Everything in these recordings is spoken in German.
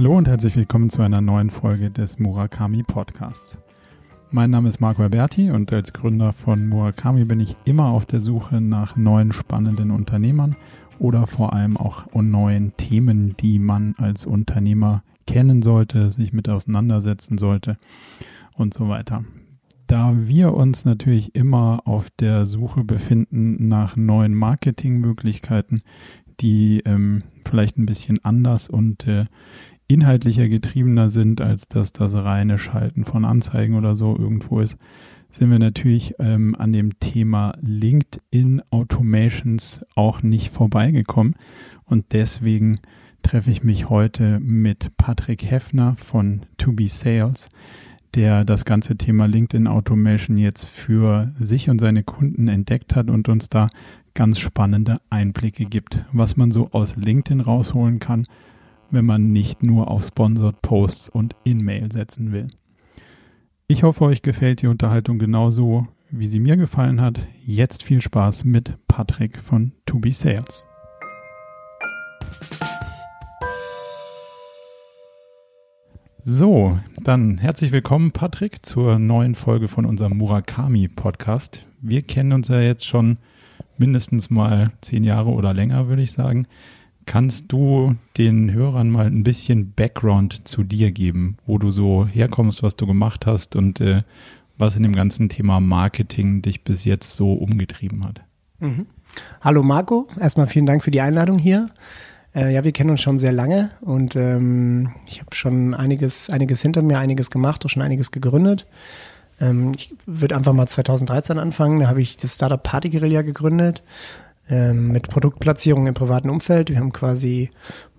Hallo und herzlich willkommen zu einer neuen Folge des Murakami Podcasts. Mein Name ist Marco Alberti und als Gründer von Murakami bin ich immer auf der Suche nach neuen spannenden Unternehmern oder vor allem auch neuen Themen, die man als Unternehmer kennen sollte, sich mit auseinandersetzen sollte und so weiter. Da wir uns natürlich immer auf der Suche befinden nach neuen Marketingmöglichkeiten, die ähm, vielleicht ein bisschen anders und äh, inhaltlicher getriebener sind, als dass das reine Schalten von Anzeigen oder so irgendwo ist, sind wir natürlich ähm, an dem Thema LinkedIn Automations auch nicht vorbeigekommen. Und deswegen treffe ich mich heute mit Patrick Heffner von To Be Sales, der das ganze Thema LinkedIn Automation jetzt für sich und seine Kunden entdeckt hat und uns da ganz spannende Einblicke gibt, was man so aus LinkedIn rausholen kann wenn man nicht nur auf Sponsored Posts und In-Mail setzen will. Ich hoffe, euch gefällt die Unterhaltung genauso, wie sie mir gefallen hat. Jetzt viel Spaß mit Patrick von To Be Sales. So, dann herzlich willkommen, Patrick, zur neuen Folge von unserem Murakami Podcast. Wir kennen uns ja jetzt schon mindestens mal zehn Jahre oder länger, würde ich sagen. Kannst du den Hörern mal ein bisschen Background zu dir geben, wo du so herkommst, was du gemacht hast und äh, was in dem ganzen Thema Marketing dich bis jetzt so umgetrieben hat? Mhm. Hallo Marco, erstmal vielen Dank für die Einladung hier. Äh, ja, wir kennen uns schon sehr lange und ähm, ich habe schon einiges, einiges hinter mir, einiges gemacht, auch schon einiges gegründet. Ähm, ich würde einfach mal 2013 anfangen, da habe ich das Startup Party Guerilla gegründet ähm, mit Produktplatzierung im privaten Umfeld. Wir haben quasi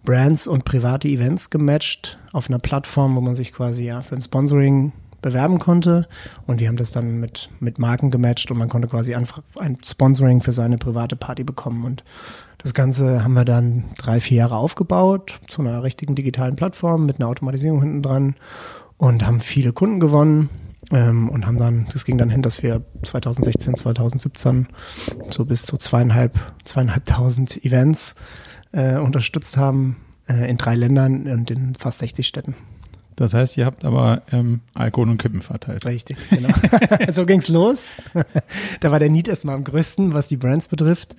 Brands und private Events gematcht auf einer Plattform, wo man sich quasi ja für ein Sponsoring bewerben konnte. Und wir haben das dann mit, mit Marken gematcht und man konnte quasi einfach ein Sponsoring für seine private Party bekommen. Und das Ganze haben wir dann drei, vier Jahre aufgebaut zu einer richtigen digitalen Plattform mit einer Automatisierung hinten dran und haben viele Kunden gewonnen ähm, und haben dann, das ging dann hin, dass wir 2016, 2017 so bis zu zweieinhalb, zweieinhalbtausend Events äh, unterstützt haben äh, in drei Ländern und in fast 60 Städten. Das heißt, ihr habt aber ähm, Alkohol und Kippen verteilt. Richtig, genau. so ging's los. da war der Need erstmal am größten, was die Brands betrifft.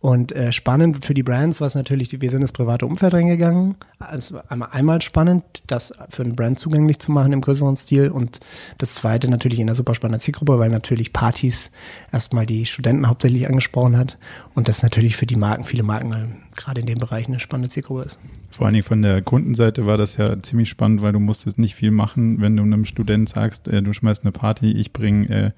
Und äh, spannend für die Brands war es natürlich, wir sind ins private Umfeld reingegangen. Also einmal, einmal spannend, das für einen Brand zugänglich zu machen im größeren Stil. Und das zweite natürlich in einer super spannenden Zielgruppe, weil natürlich Partys erstmal die Studenten hauptsächlich angesprochen hat. Und das natürlich für die Marken, viele Marken gerade in dem Bereich eine spannende Zielgruppe ist. Vor allen Dingen von der Kundenseite war das ja ziemlich spannend, weil du musstest nicht viel machen, wenn du einem Student sagst, äh, du schmeißt eine Party, ich bringe äh,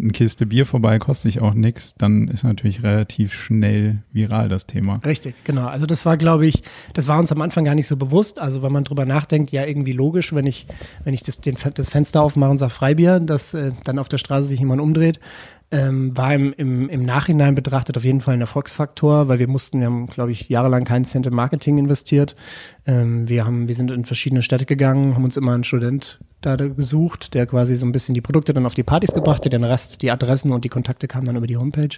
eine Kiste Bier vorbei, kostet ich auch nichts, dann ist natürlich relativ schnell viral das Thema. Richtig, genau. Also das war, glaube ich, das war uns am Anfang gar nicht so bewusst. Also wenn man drüber nachdenkt, ja irgendwie logisch, wenn ich, wenn ich das, den, das Fenster aufmache und sage Freibier, dass äh, dann auf der Straße sich jemand umdreht ähm, war im, im, im Nachhinein betrachtet auf jeden Fall ein Erfolgsfaktor, weil wir mussten, wir haben, glaube ich, jahrelang keinen Cent in Marketing investiert. Ähm, wir haben, wir sind in verschiedene Städte gegangen, haben uns immer einen Student da gesucht, der quasi so ein bisschen die Produkte dann auf die Partys gebracht hat, den Rest, die Adressen und die Kontakte kamen dann über die Homepage.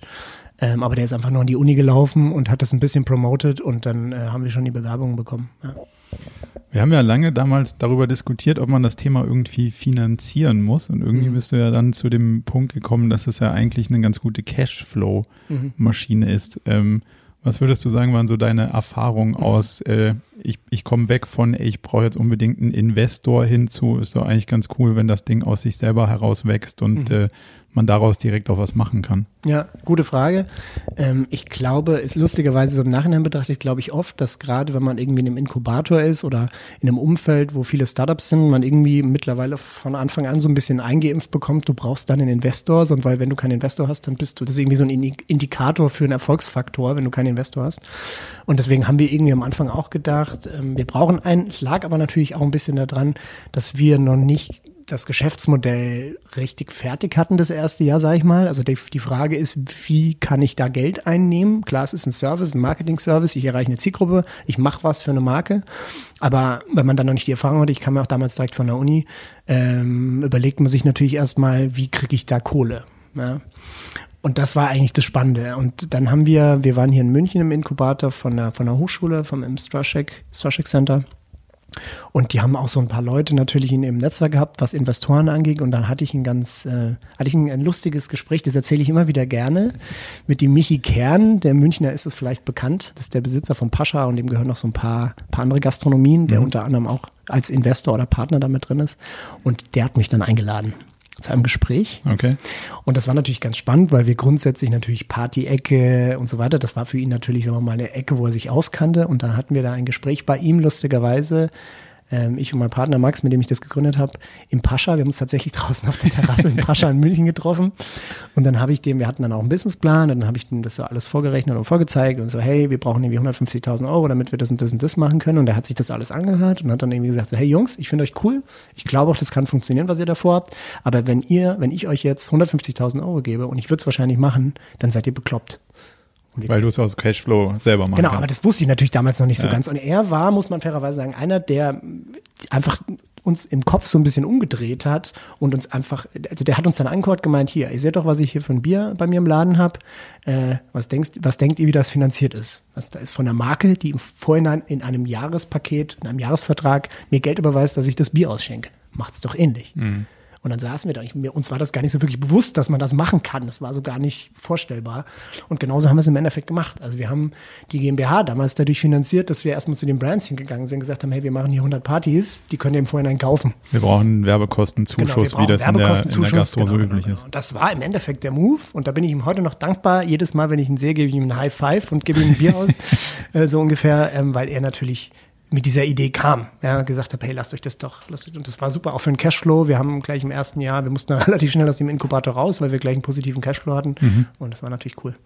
Ähm, aber der ist einfach nur an die Uni gelaufen und hat das ein bisschen promoted und dann äh, haben wir schon die Bewerbungen bekommen. Ja. Wir haben ja lange damals darüber diskutiert, ob man das Thema irgendwie finanzieren muss. Und irgendwie mhm. bist du ja dann zu dem Punkt gekommen, dass es ja eigentlich eine ganz gute Cashflow-Maschine mhm. ist. Ähm, was würdest du sagen, waren so deine Erfahrungen aus, äh, ich, ich komme weg von, ey, ich brauche jetzt unbedingt einen Investor hinzu, ist doch eigentlich ganz cool, wenn das Ding aus sich selber heraus wächst und mhm. äh, man daraus direkt auch was machen kann? Ja, gute Frage. Ähm, ich glaube, ist lustigerweise so im Nachhinein betrachtet, glaube ich oft, dass gerade wenn man irgendwie in einem Inkubator ist oder in einem Umfeld, wo viele Startups sind, man irgendwie mittlerweile von Anfang an so ein bisschen eingeimpft bekommt, du brauchst dann einen Investor, und weil wenn du keinen Investor hast, dann bist du, das ist irgendwie so ein Indikator für einen Erfolgsfaktor, wenn du keinen Investor hast. Und deswegen haben wir irgendwie am Anfang auch gedacht, ähm, wir brauchen einen. Es lag aber natürlich auch ein bisschen daran, dass wir noch nicht das Geschäftsmodell richtig fertig hatten das erste Jahr, sage ich mal. Also die, die Frage ist, wie kann ich da Geld einnehmen? Klar, es ist ein Service, ein Marketing-Service, ich erreiche eine Zielgruppe, ich mache was für eine Marke. Aber wenn man dann noch nicht die Erfahrung hatte, ich kam ja auch damals direkt von der Uni, ähm, überlegt man sich natürlich erstmal, wie kriege ich da Kohle? Ja? Und das war eigentlich das Spannende. Und dann haben wir, wir waren hier in München im Inkubator von der, von der Hochschule, vom M. Straschek, Straschek Center. Und die haben auch so ein paar Leute natürlich in ihrem Netzwerk gehabt, was Investoren angeht. Und dann hatte ich ein ganz, äh, hatte ich ein, ein lustiges Gespräch, das erzähle ich immer wieder gerne, mit dem Michi Kern, der Münchner ist es vielleicht bekannt. Das ist der Besitzer von Pascha und dem gehören noch so ein paar, paar andere Gastronomien, der mhm. unter anderem auch als Investor oder Partner damit drin ist. Und der hat mich dann eingeladen zu einem Gespräch. Okay. Und das war natürlich ganz spannend, weil wir grundsätzlich natürlich Party-Ecke und so weiter, das war für ihn natürlich, sagen wir mal, eine Ecke, wo er sich auskannte. Und dann hatten wir da ein Gespräch bei ihm, lustigerweise, ähm, ich und mein Partner Max, mit dem ich das gegründet habe, im Pascha. Wir haben uns tatsächlich draußen auf der Terrasse im Pascha in München getroffen. Und dann habe ich dem, wir hatten dann auch einen Businessplan, und dann habe ich ihm das so alles vorgerechnet und vorgezeigt und so, hey, wir brauchen irgendwie 150.000 Euro, damit wir das und das und das machen können. Und er hat sich das alles angehört und hat dann irgendwie gesagt, so, hey Jungs, ich finde euch cool. Ich glaube auch, das kann funktionieren, was ihr davor habt. Aber wenn ihr, wenn ich euch jetzt 150.000 Euro gebe und ich würde es wahrscheinlich machen, dann seid ihr bekloppt. Weil du es aus Cashflow selber machst. Genau, kannst. aber das wusste ich natürlich damals noch nicht ja. so ganz. Und er war, muss man fairerweise sagen, einer, der einfach uns im Kopf so ein bisschen umgedreht hat und uns einfach, also der hat uns dann angehört gemeint, hier, ihr seht doch, was ich hier für ein Bier bei mir im Laden habe. Äh, was, denkst, was denkt ihr, wie das finanziert ist? Was da ist von der Marke, die im Vorhinein in einem Jahrespaket, in einem Jahresvertrag mir Geld überweist, dass ich das Bier ausschenke. Macht's doch ähnlich. Mhm. Und dann saßen wir da. Ich, mir, uns war das gar nicht so wirklich bewusst, dass man das machen kann. Das war so gar nicht vorstellbar. Und genauso haben wir es im Endeffekt gemacht. Also wir haben die GmbH damals dadurch finanziert, dass wir erstmal zu den Brands hingegangen sind, gesagt haben, hey, wir machen hier 100 Partys, die können ihr im Vorhinein kaufen. Wir brauchen Werbekostenzuschuss, genau, wie das in der, in der Gastro genau, so üblich genau, ist. Und das war im Endeffekt der Move. Und da bin ich ihm heute noch dankbar. Jedes Mal, wenn ich ihn sehe, gebe ich ihm ein High Five und gebe ihm ein Bier aus. äh, so ungefähr, ähm, weil er natürlich mit dieser Idee kam, ja, gesagt habe, hey, lasst euch das doch, lasst euch, und das war super, auch für den Cashflow. Wir haben gleich im ersten Jahr, wir mussten relativ schnell aus dem Inkubator raus, weil wir gleich einen positiven Cashflow hatten. Mhm. Und das war natürlich cool.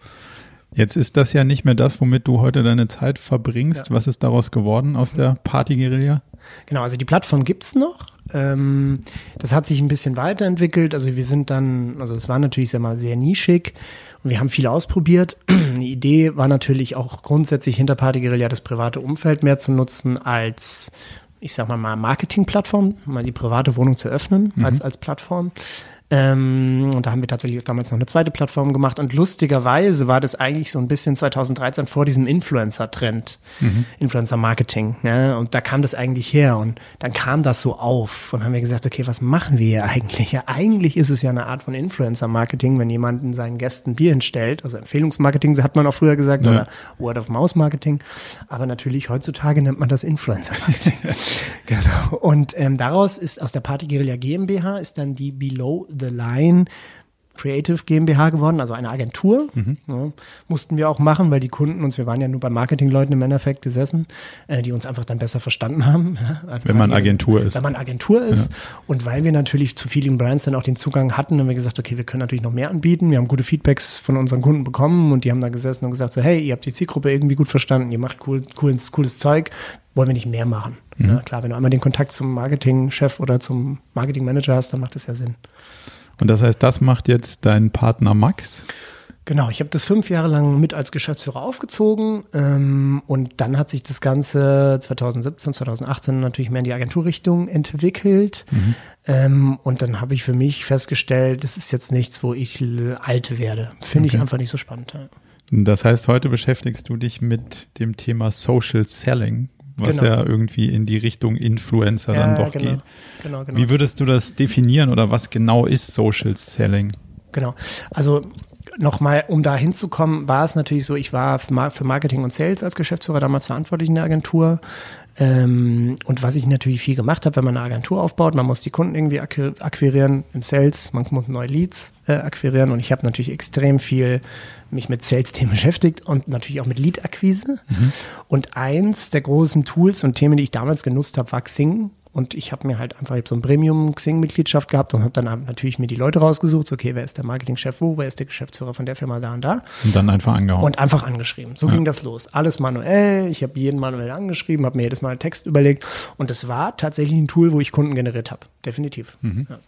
Jetzt ist das ja nicht mehr das, womit du heute deine Zeit verbringst. Ja. Was ist daraus geworden aus der Party-Guerilla? Genau, also die Plattform gibt's noch. Ähm, das hat sich ein bisschen weiterentwickelt. Also wir sind dann, also es war natürlich sag mal, sehr nischig und wir haben viel ausprobiert. Die Idee war natürlich auch grundsätzlich hinter Party Guerilla das private Umfeld mehr zu nutzen als ich sag mal mal Marketingplattform, mal die private Wohnung zu öffnen mhm. als als Plattform. Ähm, und da haben wir tatsächlich damals noch eine zweite Plattform gemacht. Und lustigerweise war das eigentlich so ein bisschen 2013 vor diesem Influencer-Trend, mhm. Influencer-Marketing. Ja, und da kam das eigentlich her. Und dann kam das so auf. Und haben wir gesagt, okay, was machen wir hier eigentlich? Ja, eigentlich ist es ja eine Art von Influencer-Marketing, wenn jemanden seinen Gästen Bier hinstellt. Also Empfehlungsmarketing, hat man auch früher gesagt, ja. oder Word-of-Mouth-Marketing. Aber natürlich heutzutage nennt man das Influencer-Marketing. genau. Und ähm, daraus ist aus der Party Guerilla GmbH ist dann die Below the Line Creative GmbH geworden, also eine Agentur. Mhm. Ja, mussten wir auch machen, weil die Kunden uns, wir waren ja nur bei Marketingleuten im Endeffekt gesessen, äh, die uns einfach dann besser verstanden haben. Als wenn man Agentur ist. Wenn man Agentur ist. Ja. Und weil wir natürlich zu vielen Brands dann auch den Zugang hatten, haben wir gesagt, okay, wir können natürlich noch mehr anbieten. Wir haben gute Feedbacks von unseren Kunden bekommen und die haben da gesessen und gesagt so, hey, ihr habt die Zielgruppe irgendwie gut verstanden, ihr macht cool, cooles, cooles Zeug, wollen wir nicht mehr machen. Mhm. Ja, klar, wenn du einmal den Kontakt zum Marketingchef oder zum Marketingmanager hast, dann macht das ja Sinn. Und das heißt, das macht jetzt dein Partner Max? Genau, ich habe das fünf Jahre lang mit als Geschäftsführer aufgezogen ähm, und dann hat sich das Ganze 2017, 2018 natürlich mehr in die Agenturrichtung entwickelt mhm. ähm, und dann habe ich für mich festgestellt, das ist jetzt nichts, wo ich alt werde. Finde okay. ich einfach nicht so spannend. Ja. Das heißt, heute beschäftigst du dich mit dem Thema Social Selling was genau. ja irgendwie in die Richtung Influencer ja, dann doch genau. geht. Genau, genau. Wie würdest du das definieren oder was genau ist Social Selling? Genau. Also nochmal, um da hinzukommen, war es natürlich so, ich war für Marketing und Sales als Geschäftsführer damals verantwortlich in der Agentur. Ähm, und was ich natürlich viel gemacht habe, wenn man eine Agentur aufbaut, man muss die Kunden irgendwie akquirieren im Sales, man muss neue Leads äh, akquirieren und ich habe natürlich extrem viel mich mit Sales-Themen beschäftigt und natürlich auch mit Lead-Akquise. Mhm. Und eins der großen Tools und Themen, die ich damals genutzt habe, war Xing und ich habe mir halt einfach so ein Premium-Xing-Mitgliedschaft gehabt und habe dann natürlich mir die Leute rausgesucht, okay, wer ist der Marketingchef wo, wer ist der Geschäftsführer von der Firma da und da. Und dann einfach angehauen. Und einfach angeschrieben. So ja. ging das los. Alles manuell, ich habe jeden manuell angeschrieben, habe mir jedes Mal einen Text überlegt und es war tatsächlich ein Tool, wo ich Kunden generiert habe. Definitiv. Mhm. Ja.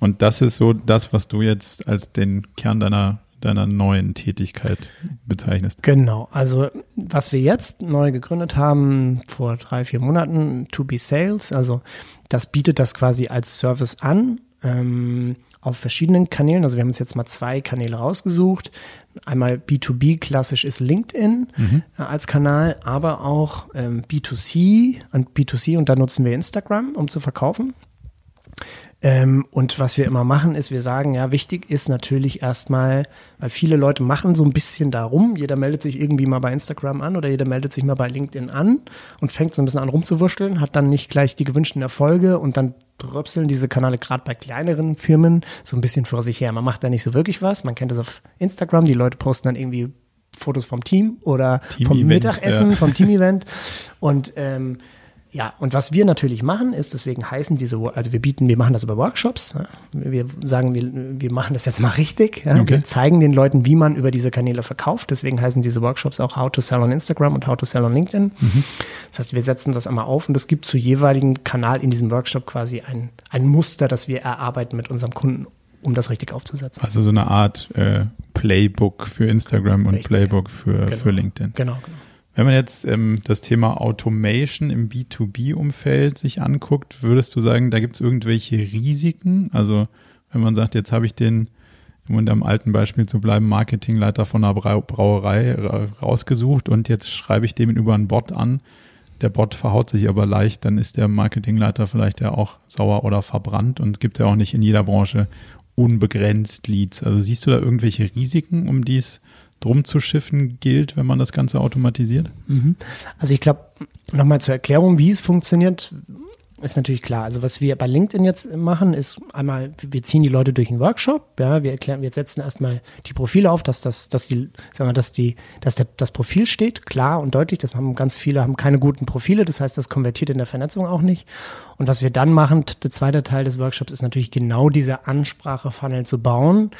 Und das ist so das, was du jetzt als den Kern deiner deiner neuen Tätigkeit bezeichnest. Genau, also was wir jetzt neu gegründet haben vor drei, vier Monaten, To Be Sales, also das bietet das quasi als Service an. Ähm, auf verschiedenen Kanälen. Also wir haben uns jetzt mal zwei Kanäle rausgesucht. Einmal B2B klassisch ist LinkedIn mhm. äh, als Kanal, aber auch ähm, B2C und B2C und da nutzen wir Instagram, um zu verkaufen. Ähm, und was wir immer machen, ist, wir sagen, ja, wichtig ist natürlich erstmal, weil viele Leute machen so ein bisschen darum, jeder meldet sich irgendwie mal bei Instagram an oder jeder meldet sich mal bei LinkedIn an und fängt so ein bisschen an rumzuwurschteln, hat dann nicht gleich die gewünschten Erfolge und dann dröpseln diese Kanäle gerade bei kleineren Firmen so ein bisschen vor sich her. Man macht da nicht so wirklich was. Man kennt das auf Instagram, die Leute posten dann irgendwie Fotos vom Team oder Team vom Mittagessen, ja. vom Team-Event. Und ähm, ja, und was wir natürlich machen, ist, deswegen heißen diese, also wir bieten, wir machen das über Workshops. Wir sagen, wir, wir machen das jetzt mal richtig. Ja? Okay. Wir zeigen den Leuten, wie man über diese Kanäle verkauft. Deswegen heißen diese Workshops auch How to Sell on Instagram und How to Sell on LinkedIn. Mhm. Das heißt, wir setzen das einmal auf und es gibt zu jeweiligen Kanal in diesem Workshop quasi ein, ein Muster, das wir erarbeiten mit unserem Kunden, um das richtig aufzusetzen. Also so eine Art äh, Playbook für Instagram und richtig. Playbook für, genau. für LinkedIn. Genau, genau. Wenn man jetzt ähm, das Thema Automation im B2B-Umfeld sich anguckt, würdest du sagen, da gibt es irgendwelche Risiken? Also wenn man sagt, jetzt habe ich den, um in dem alten Beispiel zu bleiben, Marketingleiter von einer Brauerei rausgesucht und jetzt schreibe ich dem über einen Bot an. Der Bot verhaut sich aber leicht, dann ist der Marketingleiter vielleicht ja auch sauer oder verbrannt und gibt ja auch nicht in jeder Branche unbegrenzt Leads. Also siehst du da irgendwelche Risiken, um dies drum zu schiffen gilt, wenn man das Ganze automatisiert? Mhm. Also ich glaube, nochmal zur Erklärung, wie es funktioniert, ist natürlich klar. Also was wir bei LinkedIn jetzt machen, ist einmal, wir ziehen die Leute durch einen Workshop, ja, wir erklären, wir setzen erstmal die Profile auf, dass das, dass die, sagen wir, dass die, dass der, das Profil steht, klar und deutlich. Das haben ganz viele, haben keine guten Profile, das heißt, das konvertiert in der Vernetzung auch nicht. Und was wir dann machen, der zweite Teil des Workshops ist natürlich genau diese Ansprache-Funnel zu bauen,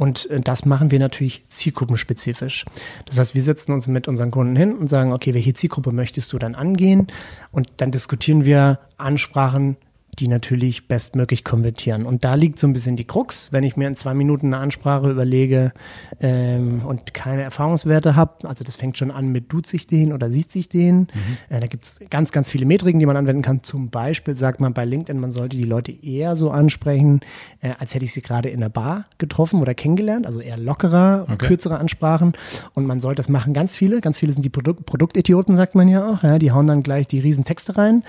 und äh, das machen wir natürlich zielgruppenspezifisch. Das heißt, wir setzen uns mit unseren Kunden hin und sagen, okay, welche Zielgruppe möchtest du dann angehen? Und dann diskutieren wir Ansprachen, die natürlich bestmöglich konvertieren. Und da liegt so ein bisschen die Krux, wenn ich mir in zwei Minuten eine Ansprache überlege ähm, und keine Erfahrungswerte habe. Also das fängt schon an mit tut sich den oder sieht sich den. Mhm. Äh, da gibt's ganz, ganz viele Metriken, die man anwenden kann. Zum Beispiel sagt man bei LinkedIn, man sollte die Leute eher so ansprechen, äh, als hätte ich sie gerade in der Bar getroffen oder kennengelernt. Also eher lockerer, okay. kürzere Ansprachen. Und man sollte das machen ganz viele. Ganz viele sind die Produkt Produktidioten, sagt man ja auch. Ja, die hauen dann gleich die riesen Texte rein.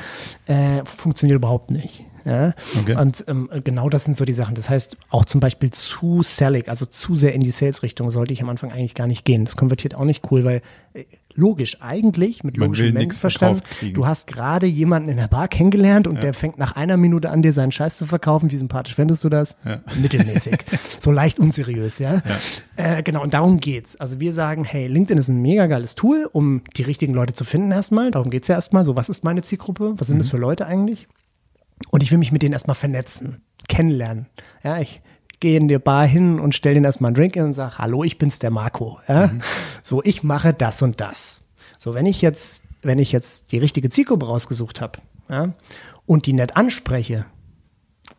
Äh, funktioniert überhaupt nicht. Ja? Okay. Und ähm, genau das sind so die Sachen. Das heißt, auch zum Beispiel zu sellig, also zu sehr in die Sales-Richtung, sollte ich am Anfang eigentlich gar nicht gehen. Das konvertiert auch nicht cool, weil äh, logisch, eigentlich, mit logischem Menschenverstand, du hast gerade jemanden in der Bar kennengelernt und ja. der fängt nach einer Minute an, dir seinen Scheiß zu verkaufen. Wie sympathisch fändest du das? Ja. Mittelmäßig. so leicht unseriös, ja. ja. Äh, genau, und darum geht's. Also wir sagen, hey, LinkedIn ist ein mega geiles Tool, um die richtigen Leute zu finden erstmal. Darum geht's ja erstmal. So, was ist meine Zielgruppe? Was sind mhm. das für Leute eigentlich? Und ich will mich mit denen erstmal vernetzen, kennenlernen. Ja, ich gehe in die Bar hin und stelle denen erstmal einen Drink und sage, hallo, ich bin's der Marco. Ja? Mhm. So, ich mache das und das. So, wenn ich jetzt, wenn ich jetzt die richtige Zielgruppe rausgesucht habe, ja, und die nett anspreche,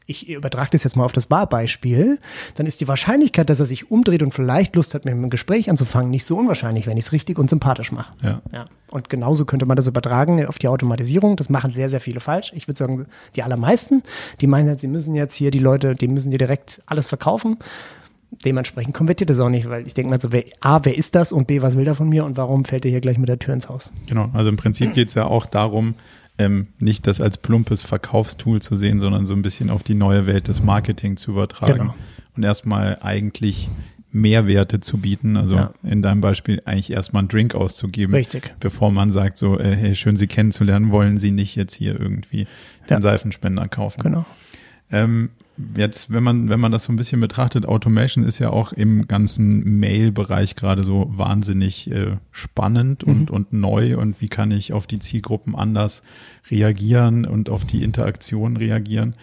ich übertrage das jetzt mal auf das Barbeispiel, dann ist die Wahrscheinlichkeit, dass er sich umdreht und vielleicht Lust hat, mit einem Gespräch anzufangen, nicht so unwahrscheinlich, wenn ich es richtig und sympathisch mache. Ja. ja. Und genauso könnte man das übertragen auf die Automatisierung. Das machen sehr, sehr viele falsch. Ich würde sagen, die allermeisten, die meinen jetzt, sie müssen jetzt hier die Leute, die müssen dir direkt alles verkaufen. Dementsprechend konvertiert das auch nicht, weil ich denke mal so, wer, A, wer ist das und B, was will der von mir und warum fällt er hier gleich mit der Tür ins Haus? Genau, also im Prinzip geht es ja auch darum, ähm, nicht das als plumpes Verkaufstool zu sehen, sondern so ein bisschen auf die neue Welt des Marketing zu übertragen genau. und erstmal eigentlich Mehrwerte zu bieten. Also ja. in deinem Beispiel eigentlich erstmal einen Drink auszugeben. Richtig. Bevor man sagt so, äh, hey, schön Sie kennenzulernen, wollen Sie nicht jetzt hier irgendwie den ja. Seifenspender kaufen. Genau. Ähm, jetzt, wenn man, wenn man das so ein bisschen betrachtet, Automation ist ja auch im ganzen Mail-Bereich gerade so wahnsinnig äh, spannend und, mhm. und neu und wie kann ich auf die Zielgruppen anders reagieren und auf die Interaktion reagieren.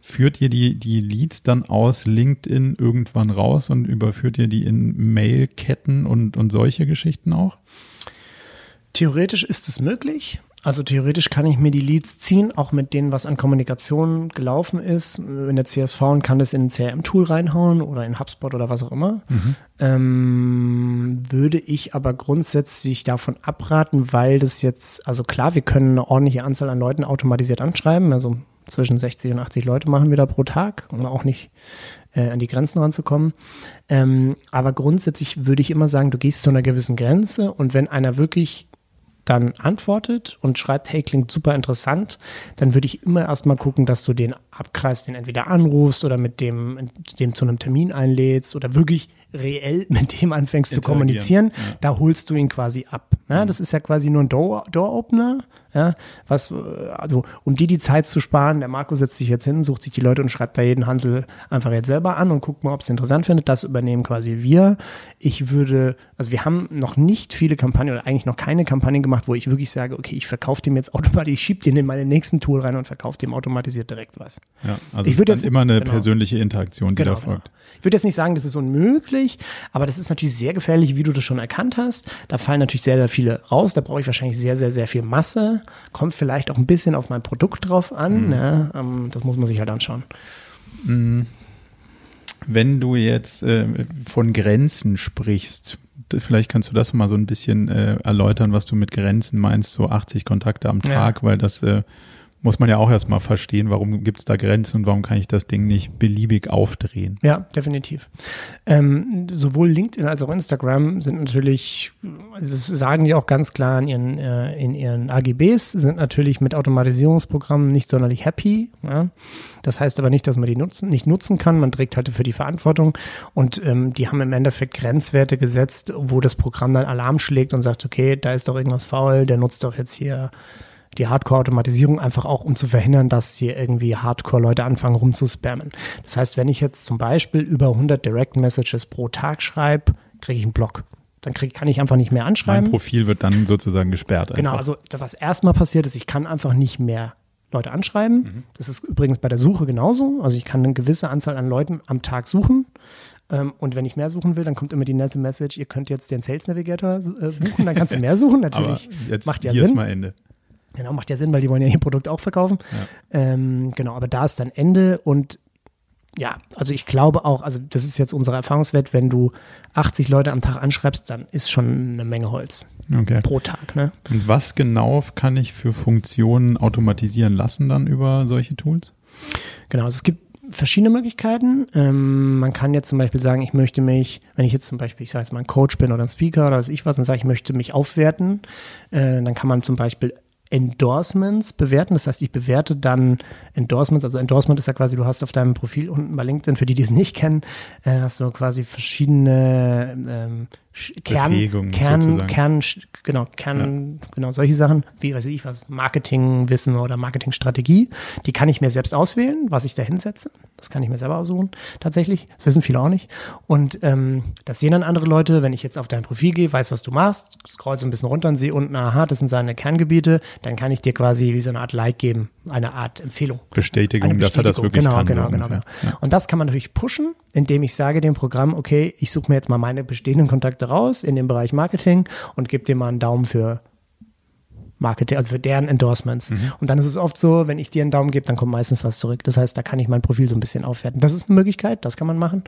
Führt ihr die, die Leads dann aus LinkedIn irgendwann raus und überführt ihr die in Mail-Ketten und, und solche Geschichten auch? Theoretisch ist es möglich. Also theoretisch kann ich mir die Leads ziehen, auch mit denen, was an Kommunikation gelaufen ist, in der CSV und kann das in ein CRM-Tool reinhauen oder in HubSpot oder was auch immer. Mhm. Ähm, würde ich aber grundsätzlich davon abraten, weil das jetzt, also klar, wir können eine ordentliche Anzahl an Leuten automatisiert anschreiben, also zwischen 60 und 80 Leute machen wir da pro Tag, um auch nicht äh, an die Grenzen ranzukommen. Ähm, aber grundsätzlich würde ich immer sagen, du gehst zu einer gewissen Grenze und wenn einer wirklich dann antwortet und schreibt, hey, klingt super interessant, dann würde ich immer erstmal gucken, dass du den abkreist, den entweder anrufst oder mit dem, dem zu einem Termin einlädst oder wirklich reell mit dem anfängst zu kommunizieren. Ja. Da holst du ihn quasi ab. Ja, mhm. das ist ja quasi nur ein Door-Opener. Ja, was, also, um dir die Zeit zu sparen, der Marco setzt sich jetzt hin, sucht sich die Leute und schreibt da jeden Hansel einfach jetzt selber an und guckt mal, ob es interessant findet. Das übernehmen quasi wir. Ich würde, also wir haben noch nicht viele Kampagnen oder eigentlich noch keine Kampagnen gemacht, wo ich wirklich sage, okay, ich verkaufe dem jetzt automatisch, ich schiebe den in meinen nächsten Tool rein und verkaufe dem automatisiert direkt was. Ja, also ich dann jetzt, immer eine genau, persönliche Interaktion, die genau, da folgt. Genau. Ich würde jetzt nicht sagen, das ist unmöglich, aber das ist natürlich sehr gefährlich, wie du das schon erkannt hast. Da fallen natürlich sehr, sehr viele raus. Da brauche ich wahrscheinlich sehr, sehr, sehr viel Masse. Kommt vielleicht auch ein bisschen auf mein Produkt drauf an. Mhm. Ja, ähm, das muss man sich halt anschauen. Mhm. Wenn du jetzt äh, von Grenzen sprichst, vielleicht kannst du das mal so ein bisschen äh, erläutern, was du mit Grenzen meinst, so 80 Kontakte am Tag, ja. weil das äh, muss man ja auch erstmal verstehen, warum gibt es da Grenzen und warum kann ich das Ding nicht beliebig aufdrehen. Ja, definitiv. Ähm, sowohl LinkedIn als auch Instagram sind natürlich, das sagen die auch ganz klar in ihren, äh, in ihren AGBs, sind natürlich mit Automatisierungsprogrammen nicht sonderlich happy. Ja? Das heißt aber nicht, dass man die nutzen, nicht nutzen kann. Man trägt halt für die Verantwortung und ähm, die haben im Endeffekt Grenzwerte gesetzt, wo das Programm dann Alarm schlägt und sagt, okay, da ist doch irgendwas faul, der nutzt doch jetzt hier die Hardcore-Automatisierung einfach auch, um zu verhindern, dass hier irgendwie Hardcore-Leute anfangen rumzuspammen. Das heißt, wenn ich jetzt zum Beispiel über 100 Direct Messages pro Tag schreibe, kriege ich einen Block. Dann krieg, kann ich einfach nicht mehr anschreiben. Mein Profil wird dann sozusagen gesperrt. Einfach. Genau, also was erstmal passiert ist, ich kann einfach nicht mehr Leute anschreiben. Mhm. Das ist übrigens bei der Suche genauso. Also ich kann eine gewisse Anzahl an Leuten am Tag suchen. Ähm, und wenn ich mehr suchen will, dann kommt immer die nette Message, ihr könnt jetzt den Sales Navigator äh, buchen, dann kannst du mehr suchen. Natürlich jetzt, macht ja hier Sinn. Ist mal Ende. Genau, macht ja Sinn, weil die wollen ja ihr Produkt auch verkaufen. Ja. Ähm, genau, aber da ist dann Ende und ja, also ich glaube auch, also das ist jetzt unsere Erfahrungswert, wenn du 80 Leute am Tag anschreibst, dann ist schon eine Menge Holz okay. pro Tag. Ne? Und was genau kann ich für Funktionen automatisieren lassen dann über solche Tools? Genau, also es gibt verschiedene Möglichkeiten. Ähm, man kann jetzt zum Beispiel sagen, ich möchte mich, wenn ich jetzt zum Beispiel, ich sage jetzt mal ein Coach bin oder ein Speaker oder was ich was, und sage, ich möchte mich aufwerten, äh, dann kann man zum Beispiel Endorsements bewerten. Das heißt, ich bewerte dann Endorsements. Also Endorsement ist ja quasi, du hast auf deinem Profil unten bei LinkedIn, für die, die es nicht kennen, äh, hast du quasi verschiedene ähm, Kern, Kern, Kern, genau, Kern, ja. genau, solche Sachen, wie weiß ich was, Marketingwissen oder Marketingstrategie, die kann ich mir selbst auswählen, was ich da hinsetze. Das kann ich mir selber aussuchen, tatsächlich. Das wissen viele auch nicht. Und ähm, das sehen dann andere Leute, wenn ich jetzt auf dein Profil gehe, weiß, was du machst, scroll so ein bisschen runter und sehe unten, aha, das sind seine Kerngebiete, dann kann ich dir quasi wie so eine Art Like geben, eine Art Empfehlung. Bestätigung, eine Bestätigung. dass er das wirklich genau, kann. Genau, genau, genau. Ja. Und das kann man natürlich pushen, indem ich sage dem Programm, okay, ich suche mir jetzt mal meine bestehenden Kontakte raus in dem Bereich Marketing und gebe dir mal einen Daumen für Marketing, also für deren Endorsements. Mhm. Und dann ist es oft so, wenn ich dir einen Daumen gebe, dann kommt meistens was zurück. Das heißt, da kann ich mein Profil so ein bisschen aufwerten. Das ist eine Möglichkeit, das kann man machen.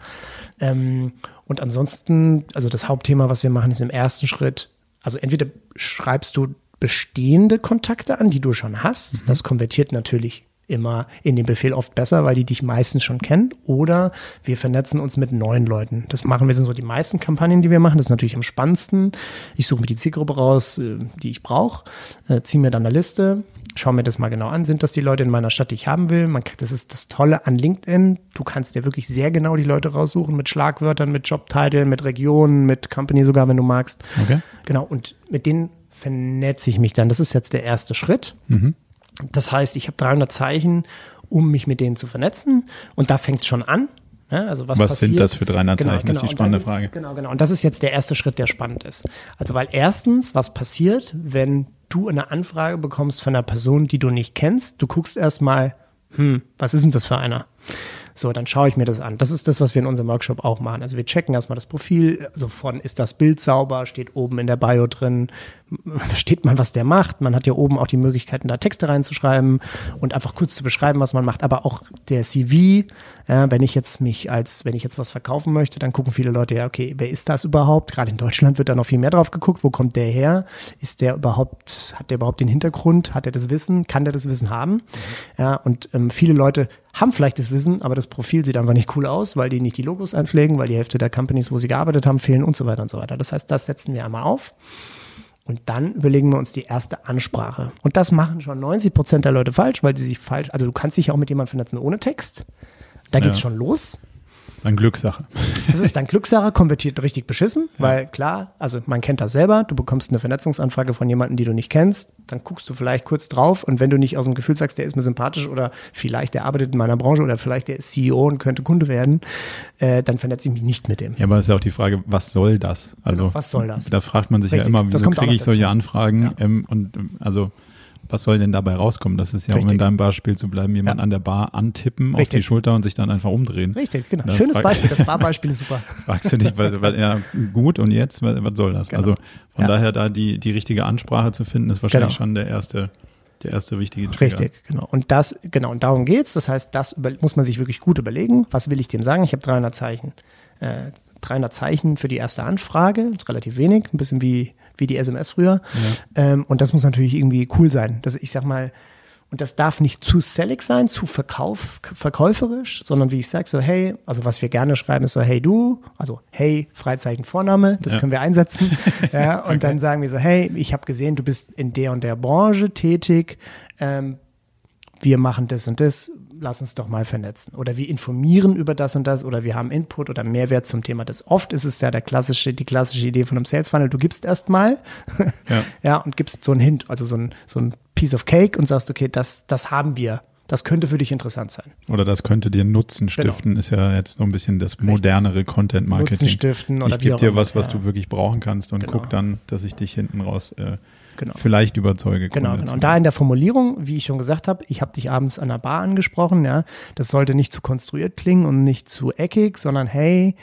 Ähm, und ansonsten, also das Hauptthema, was wir machen, ist im ersten Schritt, also entweder schreibst du bestehende Kontakte an, die du schon hast. Mhm. Das konvertiert natürlich immer in den Befehl oft besser, weil die dich meistens schon kennen. Oder wir vernetzen uns mit neuen Leuten. Das machen wir, sind so die meisten Kampagnen, die wir machen. Das ist natürlich am spannendsten. Ich suche mir die Zielgruppe raus, äh, die ich brauche, äh, ziehe mir dann eine Liste, schaue mir das mal genau an. Sind das die Leute in meiner Stadt, die ich haben will? Man, das ist das Tolle an LinkedIn. Du kannst dir wirklich sehr genau die Leute raussuchen mit Schlagwörtern, mit Jobtitel, mit Regionen, mit Company sogar, wenn du magst. Okay. Genau. Und mit denen vernetze ich mich dann. Das ist jetzt der erste Schritt. Mhm. Das heißt, ich habe 300 Zeichen um mich mit denen zu vernetzen. Und da fängt es schon an. Ne? Also was, was sind das für 300 Genau, Zeichen? genau. Das ist die Und spannende Frage. Genau, genau. Und das ist jetzt der erste Schritt, der spannend ist. Also, weil erstens, was passiert, wenn du eine Anfrage bekommst von einer Person, die du nicht kennst? Du guckst erstmal, hm, was ist denn das für einer? So, dann schaue ich mir das an. Das ist das, was wir in unserem Workshop auch machen. Also wir checken erstmal das Profil, also von ist das Bild sauber, steht oben in der Bio drin, versteht man, was der macht. Man hat ja oben auch die Möglichkeiten, da Texte reinzuschreiben und einfach kurz zu beschreiben, was man macht. Aber auch der CV, ja, wenn ich jetzt mich als, wenn ich jetzt was verkaufen möchte, dann gucken viele Leute, ja, okay, wer ist das überhaupt? Gerade in Deutschland wird da noch viel mehr drauf geguckt. Wo kommt der her? Ist der überhaupt, hat der überhaupt den Hintergrund? Hat er das Wissen? Kann der das Wissen haben? Ja, und ähm, viele Leute haben vielleicht das Wissen, aber das Profil sieht einfach nicht cool aus, weil die nicht die Logos einpflegen, weil die Hälfte der Companies, wo sie gearbeitet haben, fehlen und so weiter und so weiter. Das heißt, das setzen wir einmal auf. Und dann überlegen wir uns die erste Ansprache. Und das machen schon 90 Prozent der Leute falsch, weil sie sich falsch, also du kannst dich auch mit jemandem vernetzen ohne Text. Da geht's Ja. schon los. Dann Glückssache. Das ist dann Glückssache, konvertiert richtig beschissen, weil klar, also man kennt das selber, du bekommst eine Vernetzungsanfrage von jemandem, die du nicht kennst, dann guckst du vielleicht kurz drauf und wenn du nicht aus dem Gefühl sagst, der ist mir sympathisch oder vielleicht der arbeitet in meiner Branche oder vielleicht der ist CEO und könnte Kunde werden, äh, dann vernetze ich mich nicht mit dem. Ja, aber es ist ja auch die Frage, was soll das? Also, Genau, was soll das? Da fragt man sich Richtig, ja immer, wieso kriege ich solche dazu. Anfragen? Ähm, und ähm, also, was soll denn dabei rauskommen? Das ist ja, um in Richtig. deinem Beispiel zu bleiben, jemand Ja. an der Bar antippen auf Richtig. die Schulter und sich dann einfach umdrehen. Richtig, genau. Schönes Beispiel, das Barbeispiel ist super. Fragst du dich, weil, weil, ja, gut, und jetzt, was, was soll das? Genau. Also, von Ja. daher da die, die richtige Ansprache zu finden, ist wahrscheinlich Genau. schon der erste, der erste wichtige Trigger. Richtig, genau. Und das, genau, und darum geht's. Das heißt, das über, muss man sich wirklich gut überlegen. Was will ich dem sagen? Ich habe 300 Zeichen. Äh, 300 Zeichen für die erste Anfrage, ist relativ wenig, ein bisschen wie, wie die SMS früher. Ähm, und das muss natürlich irgendwie cool sein. Das, ich sag mal, und das darf nicht zu sellig sein, zu verkauf, verkäuferisch, sondern wie ich sage, so hey, also was wir gerne schreiben ist so hey du, also hey, Freizeichen Vorname, das Ja. können wir einsetzen. ja, und dann sagen wir so, hey, ich habe gesehen, du bist in der und der Branche tätig, ähm, wir machen das und das, lass uns doch mal vernetzen. Oder wir informieren über das und das oder wir haben Input oder Mehrwert zum Thema das. Oft ist es ja der klassische, die klassische Idee von einem Sales Funnel. Du gibst erstmal, Ja. ja, und gibst so einen Hint, also so ein, so ein Piece of Cake und sagst, okay, das, das haben wir. Das könnte für dich interessant sein. Oder das könnte dir Nutzen Genau. stiften, ist ja jetzt so ein bisschen das modernere Content-Marketing. Nutzen stiften oder ich gebe dir was, was ja. du wirklich brauchen kannst und Genau. guck dann, dass ich dich hinten raus äh, Genau. vielleicht überzeuge. Genau, Kunde genau. Und da in der Formulierung, wie ich schon gesagt habe, ich habe dich abends an der Bar angesprochen, ja, das sollte nicht zu konstruiert klingen und nicht zu eckig, sondern hey,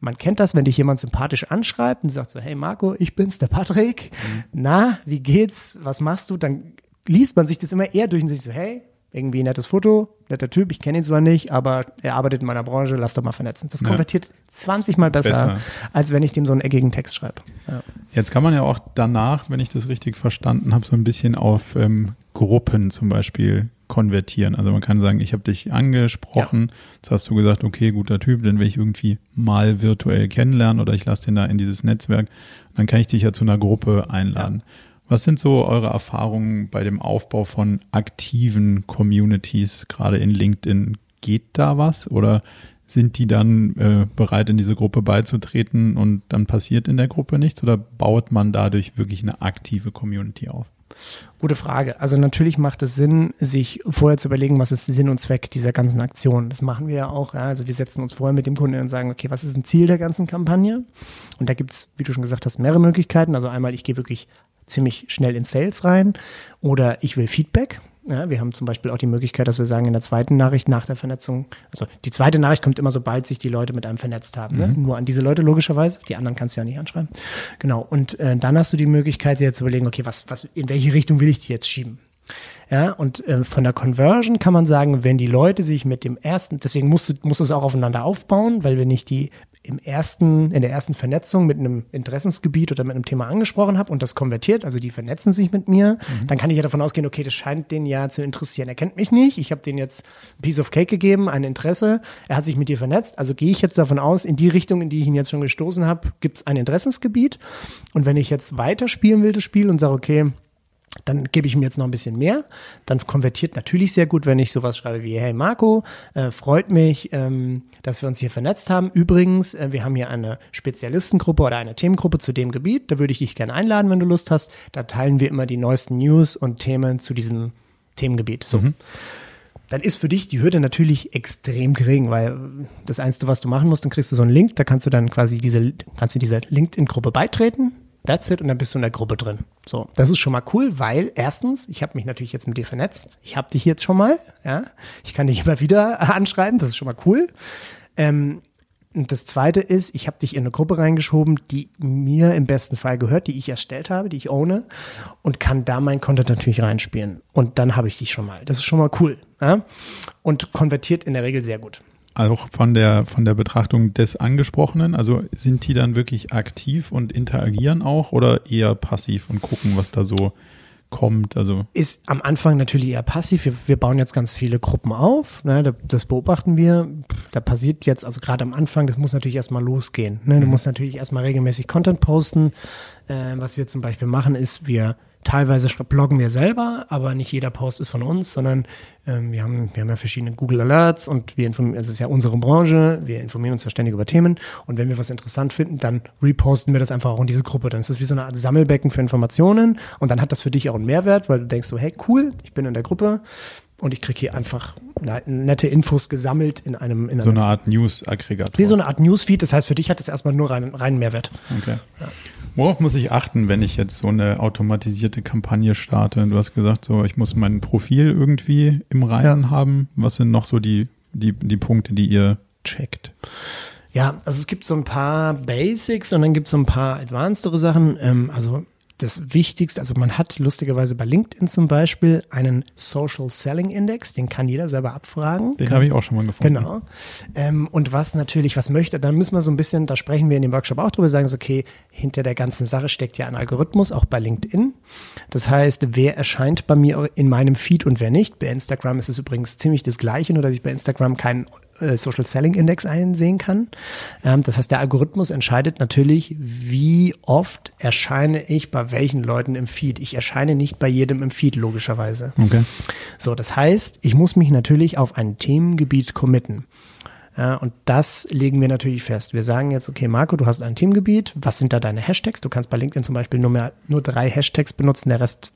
man kennt das, wenn dich jemand sympathisch anschreibt und sagt so, hey Marco, ich bin's, der Patrick. Na, wie geht's? Was machst du? Dann liest man sich das immer eher durch und sich so, hey, irgendwie ein nettes Foto, netter Typ, ich kenne ihn zwar nicht, aber er arbeitet in meiner Branche, lass doch mal vernetzen. Das Ja. konvertiert 20 mal besser, Besser. als wenn ich dem so einen eckigen Text schreibe. Ja. Jetzt kann man ja auch danach, wenn ich das richtig verstanden habe, so ein bisschen auf ähm, Gruppen zum Beispiel konvertieren. Also man kann sagen, ich habe dich angesprochen, jetzt hast du gesagt, okay, guter Typ, den will ich irgendwie mal virtuell kennenlernen oder ich lasse den da in dieses Netzwerk. Dann kann ich dich ja zu einer Gruppe einladen. Was sind so eure Erfahrungen bei dem Aufbau von aktiven Communities, gerade in LinkedIn? Geht da was oder sind die dann äh, bereit, in diese Gruppe beizutreten und dann passiert in der Gruppe nichts oder baut man dadurch wirklich eine aktive Community auf? Gute Frage. Also natürlich macht es Sinn, sich vorher zu überlegen, was ist Sinn und Zweck dieser ganzen Aktion. Das machen wir ja auch. Ja. Also wir setzen uns vorher mit dem Kunden und sagen, okay, was ist ein Ziel der ganzen Kampagne? Und da gibt es, wie du schon gesagt hast, mehrere Möglichkeiten. Also einmal, ich gehe wirklich ziemlich schnell in Sales rein oder ich will Feedback. Ja, wir haben zum Beispiel auch die Möglichkeit, dass wir sagen, in der zweiten Nachricht nach der Vernetzung, also die zweite Nachricht kommt immer, sobald sich die Leute mit einem vernetzt haben. Ne? Nur an diese Leute logischerweise, die anderen kannst du ja nicht anschreiben. Genau, und äh, dann hast du die Möglichkeit, dir zu überlegen, okay, was, was, in welche Richtung will ich die jetzt schieben? Ja, und äh, von der Conversion kann man sagen, wenn die Leute sich mit dem ersten, deswegen muss, du- muss es auch aufeinander aufbauen, weil wenn ich die im ersten, in der ersten Vernetzung mit einem Interessensgebiet oder mit einem Thema angesprochen habe und das konvertiert, also die vernetzen sich mit mir, dann kann ich ja davon ausgehen, okay, das scheint den ja zu interessieren. Er kennt mich nicht, ich habe den jetzt ein Piece of Cake gegeben, ein Interesse, er hat sich mit dir vernetzt, also gehe ich jetzt davon aus, in die Richtung, in die ich ihn jetzt schon gestoßen habe, gibt es ein Interessensgebiet und wenn ich jetzt weiterspielen will, das Spiel und sage, okay, dann gebe ich ihm jetzt noch ein bisschen mehr. Dann konvertiert natürlich sehr gut, wenn ich sowas schreibe wie, hey Marco, äh, freut mich, ähm, dass wir uns hier vernetzt haben. Übrigens, äh, wir haben hier eine Spezialistengruppe oder eine Themengruppe zu dem Gebiet. Da würde ich dich gerne einladen, wenn du Lust hast. Da teilen wir immer die neuesten News und Themen zu diesem Themengebiet. So. dann ist für dich die Hürde natürlich extrem gering, weil das Einzige, was du machen musst, dann kriegst du so einen Link, da kannst du dann quasi diese, kannst du dieser LinkedIn-Gruppe beitreten. That's it und dann bist du in der Gruppe drin. So, das ist schon mal cool, weil erstens, ich habe mich natürlich jetzt mit dir vernetzt. Ich habe dich jetzt schon mal, ja. Ich kann dich immer wieder anschreiben, das ist schon mal cool. Ähm, und das zweite ist, ich habe dich in eine Gruppe reingeschoben, die mir im besten Fall gehört, die ich erstellt habe, die ich ohne und kann da mein Content natürlich reinspielen. Und dann habe ich dich schon mal. Das ist schon mal cool. Ja? Und konvertiert in der Regel sehr gut. Auch von der, von der Betrachtung des Angesprochenen, also sind die dann wirklich aktiv und interagieren auch oder eher passiv und gucken, was da so kommt. Also ist am Anfang natürlich eher passiv. Wir, wir bauen jetzt ganz viele Gruppen auf. Ne, das beobachten wir. Da passiert jetzt, also gerade am Anfang, das muss natürlich erstmal losgehen. Ne? Du mhm. musst natürlich erstmal regelmäßig Content posten. Äh, was wir zum Beispiel machen, ist, wir Teilweise bloggen wir selber, aber nicht jeder Post ist von uns, sondern ähm, wir, haben, wir haben ja verschiedene Google Alerts und wir informieren, es ist ja unsere Branche, wir informieren uns ja ständig über Themen und wenn wir was interessant finden, dann reposten wir das einfach auch in diese Gruppe. Dann ist das wie so eine Art Sammelbecken für Informationen und dann hat das für dich auch einen Mehrwert, weil du denkst so, hey cool, ich bin in der Gruppe und ich kriege hier einfach nette Infos gesammelt in einem in so eine Art News-Aggregator. Wie so eine Art Newsfeed, das heißt für dich hat das erstmal nur reinen rein Mehrwert. Okay. Ja. Worauf muss ich achten, wenn ich jetzt so eine automatisierte Kampagne starte? Du hast gesagt, so ich muss mein Profil irgendwie im Reinen ja. haben. Was sind noch so die, die, die Punkte, die ihr checkt? Ja, also es gibt so ein paar Basics und dann gibt es so ein paar advancedere Sachen. Ähm, also das Wichtigste, also man hat lustigerweise bei LinkedIn zum Beispiel einen Social Selling Index, den kann jeder selber abfragen. Den habe ich auch schon mal gefunden. Genau. Ähm, und was natürlich, was möchte, dann müssen wir so ein bisschen, da sprechen wir in dem Workshop auch drüber, sagen so, okay, hinter der ganzen Sache steckt ja ein Algorithmus, auch bei LinkedIn. Das heißt, wer erscheint bei mir in meinem Feed und wer nicht. Bei Instagram ist es übrigens ziemlich das Gleiche, nur dass ich bei Instagram keinen Social Selling Index einsehen kann. Ähm, das heißt, der Algorithmus entscheidet natürlich, wie oft erscheine ich bei welchen Leuten im Feed. Ich erscheine nicht bei jedem im Feed, logischerweise. Okay. So, das heißt, ich muss mich natürlich auf ein Themengebiet committen. Ja, und das legen wir natürlich fest. Wir sagen jetzt, okay, Marco, du hast ein Themengebiet. Was sind da deine Hashtags? Du kannst bei LinkedIn zum Beispiel nur mehr, nur drei Hashtags benutzen. Der Rest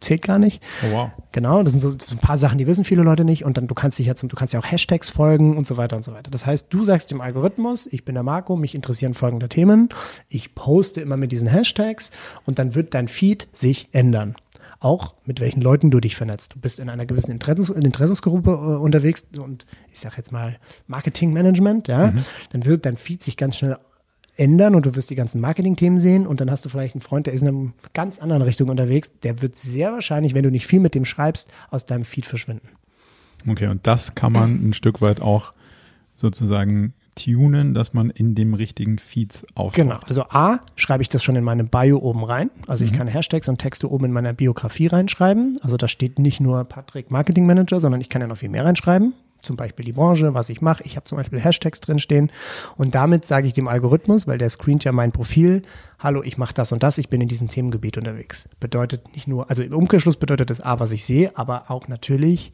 zählt gar nicht. Oh, wow. Genau, das sind so, ein paar Sachen, die wissen viele Leute nicht und dann du kannst dich ja zum, du kannst ja auch Hashtags folgen und so weiter und so weiter. Das heißt, du sagst dem Algorithmus, ich bin der Marco, mich interessieren folgende Themen, ich poste immer mit diesen Hashtags und dann wird dein Feed sich ändern. Auch mit welchen Leuten du dich vernetzt. Du bist in einer gewissen Interessens, Interessensgruppe äh, unterwegs und ich sag jetzt mal Marketingmanagement, ja, mhm. dann wird dein Feed sich ganz schnell ändern und du wirst die ganzen Marketing-Themen sehen und dann hast du vielleicht einen Freund, der ist in einer ganz anderen Richtung unterwegs. Der wird sehr wahrscheinlich, wenn du nicht viel mit dem schreibst, aus deinem Feed verschwinden. Okay, und das kann man ein Stück weit auch sozusagen tunen, dass man in dem richtigen Feeds auftaucht. Genau, also A, schreibe ich das schon in meinem Bio oben rein. Also mhm. ich kann Hashtags und Texte oben in meiner Biografie reinschreiben. Also da steht nicht nur Patrick Marketing Manager, sondern ich kann ja noch viel mehr reinschreiben zum Beispiel die Branche, was ich mache. Ich habe zum Beispiel Hashtags drinstehen und damit sage ich dem Algorithmus, weil der screent ja mein Profil, hallo, ich mache das und das, ich bin in diesem Themengebiet unterwegs. Bedeutet nicht nur, also im Umkehrschluss bedeutet das A, was ich sehe, aber auch natürlich,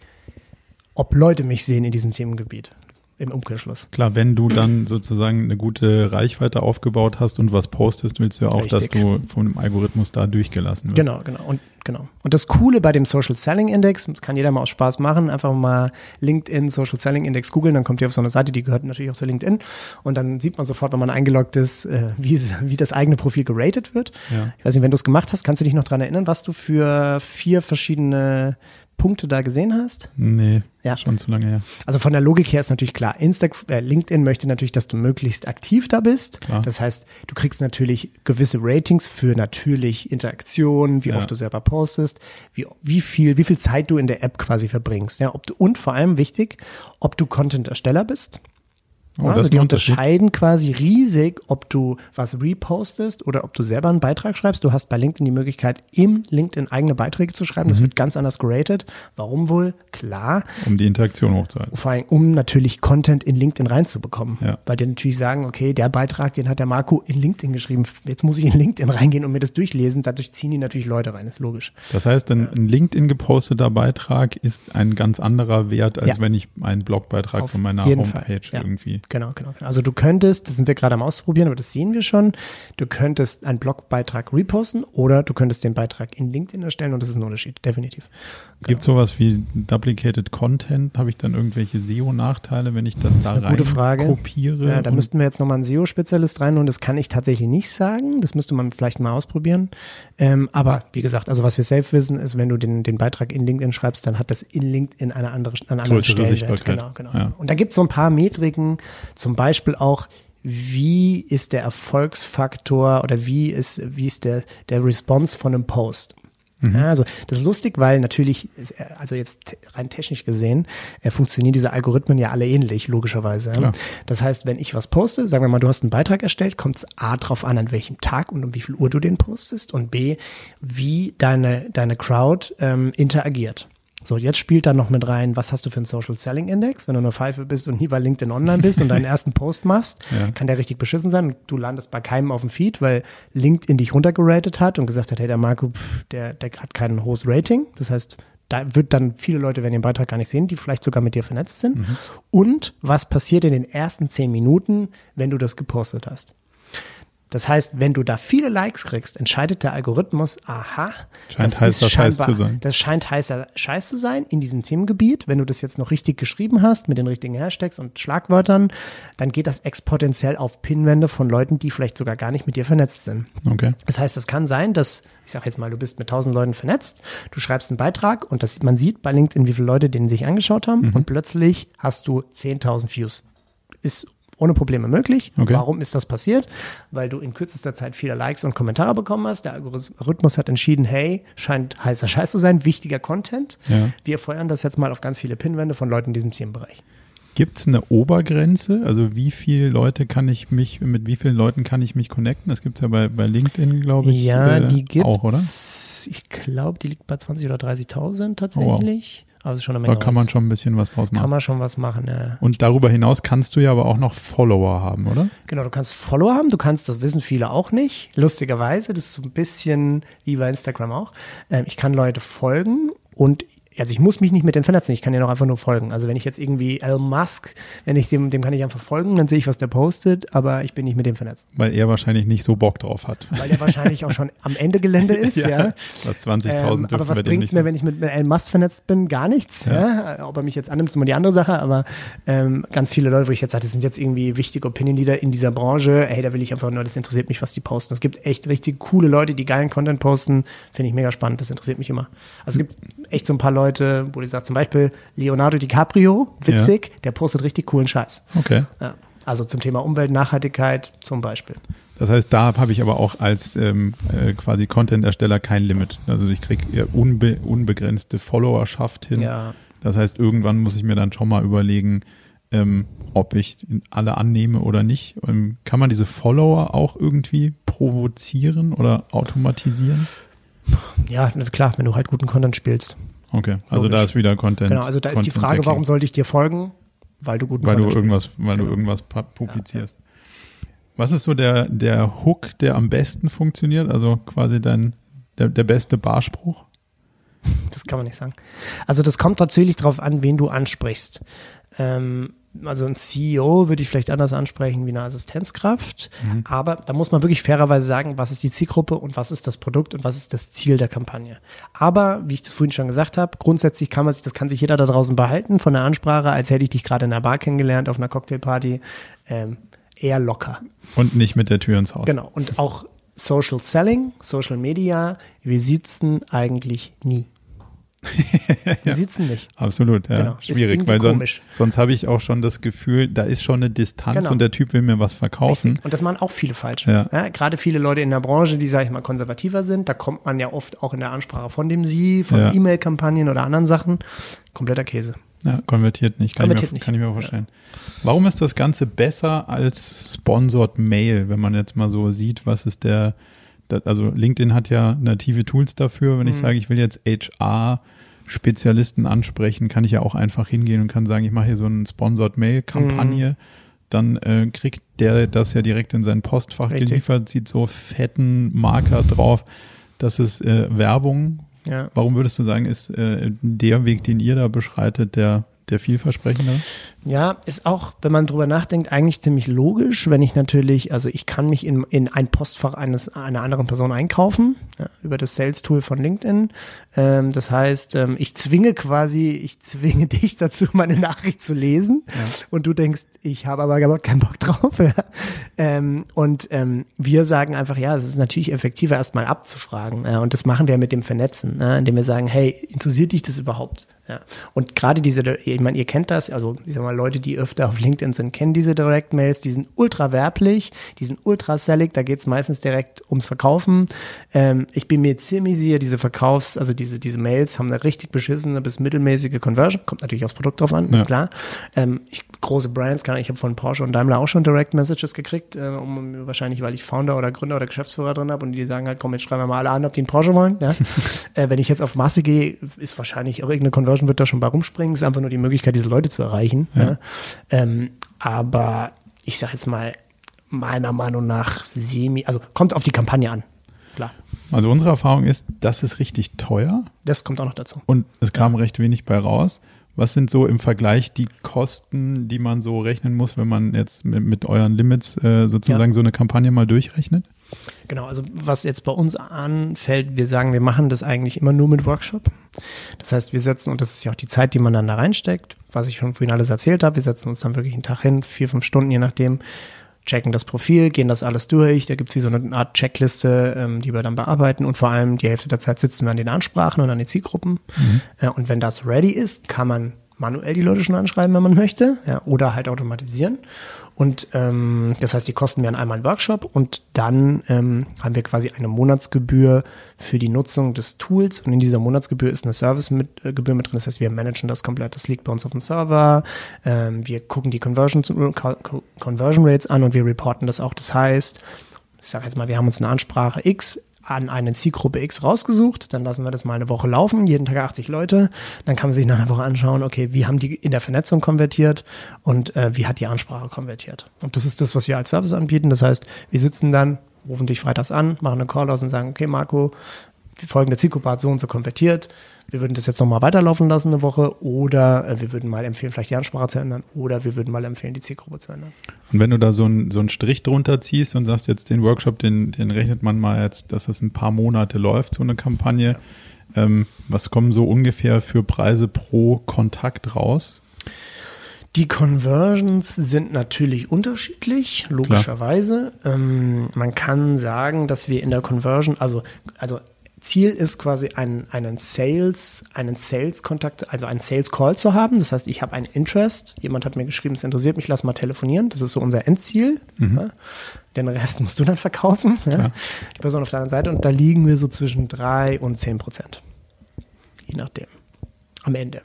ob Leute mich sehen in diesem Themengebiet im Umkehrschluss. Klar, wenn du dann sozusagen eine gute Reichweite aufgebaut hast und was postest, willst du ja auch, Richtig. dass du vom Algorithmus da durchgelassen wirst. Genau, genau. Und genau. Und das Coole bei dem Social Selling Index, kann jeder mal aus Spaß machen, einfach mal LinkedIn Social Selling Index googeln, dann kommt ihr auf so eine Seite, die gehört natürlich auch zu LinkedIn. Und dann sieht man sofort, wenn man eingeloggt ist, äh, wie, wie das eigene Profil geratet wird. Ja. Ich weiß nicht, wenn du es gemacht hast, kannst du dich noch dran erinnern, was du für vier verschiedene Punkte da gesehen hast? Nee, ja. schon zu lange her. Also von der Logik her ist natürlich klar, Insta äh, LinkedIn möchte natürlich, dass du möglichst aktiv da bist. Klar. Das heißt, du kriegst natürlich gewisse Ratings für natürlich Interaktion, wie ja. oft du selber postest, wie, wie viel, wie viel Zeit du in der App quasi verbringst. Ja, ob du, und vor allem wichtig, ob du Content-Ersteller bist. Oh, also die unterscheiden quasi riesig, ob du was repostest oder ob du selber einen Beitrag schreibst. Du hast bei LinkedIn die Möglichkeit, im LinkedIn eigene Beiträge zu schreiben. Das mhm. wird ganz anders geratet. Warum wohl? Klar. Um die Interaktion hochzuhalten. Vor allem, um natürlich Content in LinkedIn reinzubekommen. Ja. Weil die natürlich sagen, okay, der Beitrag, den hat der Marco in LinkedIn geschrieben. Jetzt muss ich in LinkedIn reingehen und mir das durchlesen. Dadurch ziehen die natürlich Leute rein, ist logisch. Das heißt, ein, ein LinkedIn geposteter Beitrag ist ein ganz anderer Wert, als ja. wenn ich einen Blogbeitrag Auf von meiner Homepage irgendwie Genau, genau. genau. Also du könntest, das sind wir gerade am Ausprobieren, aber das sehen wir schon, du könntest einen Blogbeitrag reposten oder du könntest den Beitrag in LinkedIn erstellen und das ist ein Unterschied, definitiv. Genau. Gibt sowas wie Duplicated Content? Habe ich dann irgendwelche SEO-Nachteile, wenn ich das, das da rein gute Frage. kopiere? Ja, da müssten wir jetzt nochmal einen SEO-Spezialist rein und das kann ich tatsächlich nicht sagen. Das müsste man vielleicht mal ausprobieren. Ähm, aber wie gesagt, also was wir safe wissen, ist, wenn du den, den Beitrag in LinkedIn schreibst, dann hat das in LinkedIn eine andere, einen anderen Größere Stellenwert. Genau, genau. Ja. Und da gibt es so ein paar Metriken, zum Beispiel auch, wie ist der Erfolgsfaktor oder wie ist, wie ist der, der Response von einem Post? Mhm. Ja, also das ist lustig, weil natürlich, also jetzt rein technisch gesehen, äh, funktionieren diese Algorithmen ja alle ähnlich, logischerweise. Klar. Das heißt, wenn ich was poste, sagen wir mal, du hast einen Beitrag erstellt, kommt es A drauf an, an welchem Tag und um wie viel Uhr du den postest und B, wie deine, deine Crowd ähm, interagiert. So, jetzt spielt da noch mit rein, was hast du für einen Social Selling Index? Wenn du eine Pfeife bist und nie bei LinkedIn online bist und deinen ersten Post machst, ja. kann der richtig beschissen sein und du landest bei keinem auf dem Feed, weil LinkedIn dich runtergeratet hat und gesagt hat, hey, der Marco, pff, der, der hat kein hohes Rating. Das heißt, da wird dann viele Leute werden den Beitrag gar nicht sehen, die vielleicht sogar mit dir vernetzt sind. Mhm. Und was passiert in den ersten zehn Minuten, wenn du das gepostet hast? Das heißt, wenn du da viele Likes kriegst, entscheidet der Algorithmus, aha, scheint das heißer Scheiß zu sein. Das scheint heißer Scheiß zu sein in diesem Themengebiet. Wenn du das jetzt noch richtig geschrieben hast, mit den richtigen Hashtags und Schlagwörtern, dann geht das exponentiell auf Pinwände von Leuten, die vielleicht sogar gar nicht mit dir vernetzt sind. Okay. Das heißt, es kann sein, dass, ich sag jetzt mal, du bist mit tausend Leuten vernetzt, du schreibst einen Beitrag und das, man sieht bei LinkedIn, wie viele Leute den sich angeschaut haben mhm. und plötzlich hast du 10.000 Views. Ist ohne Probleme möglich. Okay. Warum ist das passiert? Weil du in kürzester Zeit viele Likes und Kommentare bekommen hast. Der Algorithmus hat entschieden, hey, scheint heißer Scheiß zu sein, wichtiger Content. Ja. Wir feuern das jetzt mal auf ganz viele Pinwände von Leuten in diesem Themenbereich. Gibt es eine Obergrenze? Also wie viele Leute kann ich mich, mit wie vielen Leuten kann ich mich connecten? Das gibt es ja bei, bei LinkedIn, glaube ich. Ja, äh, die gibt auch, oder? Ich glaube, die liegt bei 20.000 oder 30.000 tatsächlich. Oh, wow. Also schon eine Menge. Da kann man schon ein bisschen was draus machen. Kann man schon was machen, ja. Und darüber hinaus kannst du ja aber auch noch Follower haben, oder? Genau, du kannst Follower haben, du kannst, das wissen viele auch nicht, lustigerweise, das ist so ein bisschen wie bei Instagram auch. Ähm, ich kann Leute folgen und also ich muss mich nicht mit denen vernetzen, ich kann ja noch einfach nur folgen. Also wenn ich jetzt irgendwie Elon Musk, wenn ich dem, dem kann ich einfach folgen, dann sehe ich, was der postet, aber ich bin nicht mit dem vernetzt. Weil er wahrscheinlich nicht so Bock drauf hat. Weil er wahrscheinlich auch schon am Ende Gelände ist, ja. ja. Was 20.000 ähm, Aber was bringt es mir, wenn ich mit Elon Musk vernetzt bin? Gar nichts. Ja. ja. Ob er mich jetzt annimmt, ist immer die andere Sache, aber ähm, ganz viele Leute, wo ich jetzt sage, das sind jetzt irgendwie wichtige Opinion Leader in dieser Branche, hey, da will ich einfach nur, das interessiert mich, was die posten. Es gibt echt richtig coole Leute, die geilen Content posten, finde ich mega spannend, das interessiert mich immer. Also es gibt echt so ein paar Leute, wo ich sage, zum Beispiel Leonardo DiCaprio, witzig, ja. der postet richtig coolen Scheiß. Okay. Ja, also zum Thema Umwelt, Nachhaltigkeit zum Beispiel. Das heißt, da habe ich aber auch als ähm, äh, quasi Content-Ersteller kein Limit. Also ich kriege unbe unbegrenzte Followerschaft hin. Ja. Das heißt, irgendwann muss ich mir dann schon mal überlegen, ähm, ob ich alle annehme oder nicht. Ähm, kann man diese Follower auch irgendwie provozieren oder automatisieren? Ja, klar, wenn du halt guten Content spielst. Okay, also Logisch. da ist wieder Content. Genau, also da ist die Frage, warum sollte ich dir folgen? Weil du guten weil Content du irgendwas, spielst. Weil genau. du irgendwas publizierst. Ja, ja. Was ist so der, der Hook, der am besten funktioniert? Also quasi dein, der, der beste Barspruch? Das kann man nicht sagen. Also das kommt natürlich darauf an, wen du ansprichst. Ähm, also ein CEO würde ich vielleicht anders ansprechen wie eine Assistenzkraft, mhm. aber da muss man wirklich fairerweise sagen, was ist die Zielgruppe und was ist das Produkt und was ist das Ziel der Kampagne. Aber wie ich das vorhin schon gesagt habe, grundsätzlich kann man sich, das kann sich jeder da draußen behalten von der Ansprache, als hätte ich dich gerade in einer Bar kennengelernt auf einer Cocktailparty, ähm, eher locker. Und nicht mit der Tür ins Haus. Genau. Und auch Social Selling, Social Media, wir sitzen eigentlich nie. Die ja, sitzen nicht. Absolut, ja. Genau. Schwierig, weil sonst, sonst habe ich auch schon das Gefühl, da ist schon eine Distanz genau. und der Typ will mir was verkaufen. Richtig. Und das machen auch viele falsch. Ja. ja. gerade viele Leute in der Branche, die, sage ich mal, konservativer sind, da kommt man ja oft auch in der Ansprache von dem Sie, von ja. E-Mail-Kampagnen oder anderen Sachen. Kompletter Käse. Ja, konvertiert nicht. Kann, konvertiert ich, mir, nicht. kann ich mir vorstellen. Warum ist das Ganze besser als Sponsored Mail, wenn man jetzt mal so sieht, was ist der, also LinkedIn hat ja native Tools dafür. Wenn mhm. ich sage, ich will jetzt HR Spezialisten ansprechen, kann ich ja auch einfach hingehen und kann sagen, ich mache hier so eine Sponsored Mail-Kampagne. Mhm. Dann äh, kriegt der das ja direkt in sein Postfach Richtig. geliefert, sieht so fetten Marker drauf. Das ist äh, Werbung. Ja. Warum würdest du sagen, ist äh, der Weg, den ihr da beschreitet, der, der vielversprechendere? Ja, ist auch, wenn man drüber nachdenkt, eigentlich ziemlich logisch, wenn ich natürlich, also ich kann mich in, in ein Postfach eines einer anderen Person einkaufen, ja, über das Sales-Tool von LinkedIn. Ähm, das heißt, ähm, ich zwinge quasi, ich zwinge dich dazu, meine Nachricht zu lesen. Ja. Und du denkst, ich habe aber gar keinen Bock drauf. Ja. Ähm, und ähm, wir sagen einfach, ja, es ist natürlich effektiver, erstmal abzufragen. Äh, und das machen wir mit dem Vernetzen, äh, indem wir sagen, hey, interessiert dich das überhaupt? Ja. Und gerade diese, ich meine, ihr kennt das, also ich sag mal, Leute, die öfter auf LinkedIn sind, kennen diese Direct Mails, die sind ultra werblich, die sind ultra sellig, da geht es meistens direkt ums Verkaufen. Ähm, ich bin mir ziemlich sicher, diese Verkaufs-, also diese, diese Mails haben eine richtig beschissene bis mittelmäßige Conversion, kommt natürlich aufs Produkt drauf an, ja. ist klar. Ähm, ich, große Brands, kann ich habe von Porsche und Daimler auch schon Direct Messages gekriegt, äh, um, wahrscheinlich, weil ich Founder oder Gründer oder Geschäftsführer drin habe und die sagen halt, komm, jetzt schreiben wir mal alle an, ob die einen Porsche wollen. Ja? äh, wenn ich jetzt auf Masse gehe, ist wahrscheinlich auch irgendeine Conversion wird da schon bei rumspringen. Es ist einfach nur die Möglichkeit, diese Leute zu erreichen. Ja. Ja. Ähm, aber ich sage jetzt mal, meiner Meinung nach semi, also kommt auf die Kampagne an. Klar. Also unsere Erfahrung ist, das ist richtig teuer. Das kommt auch noch dazu. Und es kam recht wenig bei raus. Was sind so im Vergleich die Kosten, die man so rechnen muss, wenn man jetzt mit, mit euren Limits äh, sozusagen ja. so eine Kampagne mal durchrechnet? Genau, also was jetzt bei uns anfällt, wir sagen, wir machen das eigentlich immer nur mit Workshop. Das heißt, wir setzen, und das ist ja auch die Zeit, die man dann da reinsteckt, was ich schon vorhin alles erzählt habe, wir setzen uns dann wirklich einen Tag hin, vier, fünf Stunden, je nachdem, checken das Profil, gehen das alles durch. Da gibt es wie so eine Art Checkliste, ähm, die wir dann bearbeiten. Und vor allem die Hälfte der Zeit sitzen wir an den Ansprachen und an den Zielgruppen. Mhm. Äh, und wenn das ready ist, kann man manuell die Leute schon anschreiben, wenn man möchte, ja, oder halt automatisieren. Und ähm, das heißt, die kosten mir einmal einen Workshop und dann ähm, haben wir quasi eine Monatsgebühr für die Nutzung des Tools und in dieser Monatsgebühr ist eine Servicegebühr mit, äh, mit drin. Das heißt, wir managen das komplett. Das liegt bei uns auf dem Server. Ähm, wir gucken die Conversion, Conversion Rates an und wir reporten das auch. Das heißt, ich sage jetzt mal, wir haben uns eine Ansprache X an eine Zielgruppe X rausgesucht, dann lassen wir das mal eine Woche laufen, jeden Tag 80 Leute, dann kann man sich nach einer Woche anschauen, okay, wie haben die in der Vernetzung konvertiert und äh, wie hat die Ansprache konvertiert. Und das ist das, was wir als Service anbieten. Das heißt, wir sitzen dann, rufen dich freitags an, machen einen Call aus und sagen, okay, Marco, die folgende Zielgruppe hat so und so konvertiert. Wir würden das jetzt nochmal weiterlaufen lassen eine Woche oder äh, wir würden mal empfehlen, vielleicht die Ansprache zu ändern oder wir würden mal empfehlen, die Zielgruppe zu ändern. Und wenn du da so einen so einen Strich drunter ziehst und sagst jetzt den Workshop, den, den rechnet man mal jetzt, dass es ein paar Monate läuft, so eine Kampagne. Ja. Ähm, was kommen so ungefähr für Preise pro Kontakt raus? Die Conversions sind natürlich unterschiedlich, logischerweise. Ähm, man kann sagen, dass wir in der Conversion, also, also Ziel ist quasi einen, einen Sales, einen Sales-Kontakt, also einen Sales-Call zu haben. Das heißt, ich habe einen Interest. Jemand hat mir geschrieben, es interessiert mich, lass mal telefonieren. Das ist so unser Endziel. Mhm. Ja. Den Rest musst du dann verkaufen. Ja. Die Person auf der anderen Seite. Und da liegen wir so zwischen drei und zehn Prozent. Je nachdem. Am Ende.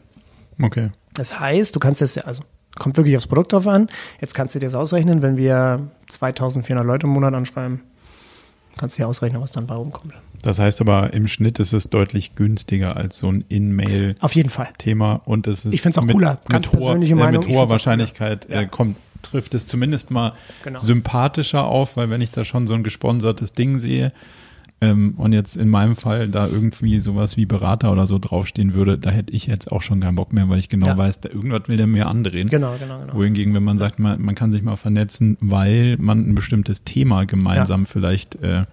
Okay. Das heißt, du kannst das ja, also kommt wirklich aufs Produkt drauf an. Jetzt kannst du dir das ausrechnen, wenn wir 2400 Leute im Monat anschreiben, kannst du dir ausrechnen, was dann bei rumkommt. Das heißt aber, im Schnitt ist es deutlich günstiger als so ein In-Mail. Auf jeden Fall. Thema. Und es ist ich finde es auch mit, cooler. Ganz mit persönliche hoher, Meinung. Äh, mit hoher Wahrscheinlichkeit äh, kommt, trifft es zumindest mal genau. sympathischer auf, weil wenn ich da schon so ein gesponsertes Ding sehe, ähm, und jetzt in meinem Fall da irgendwie sowas wie Berater oder so draufstehen würde, da hätte ich jetzt auch schon keinen Bock mehr, weil ich genau ja. weiß, da irgendwas will der mir andrehen. Genau, genau, genau. Wohingegen, wenn man sagt, man, man kann sich mal vernetzen, weil man ein bestimmtes Thema gemeinsam ja. vielleicht äh,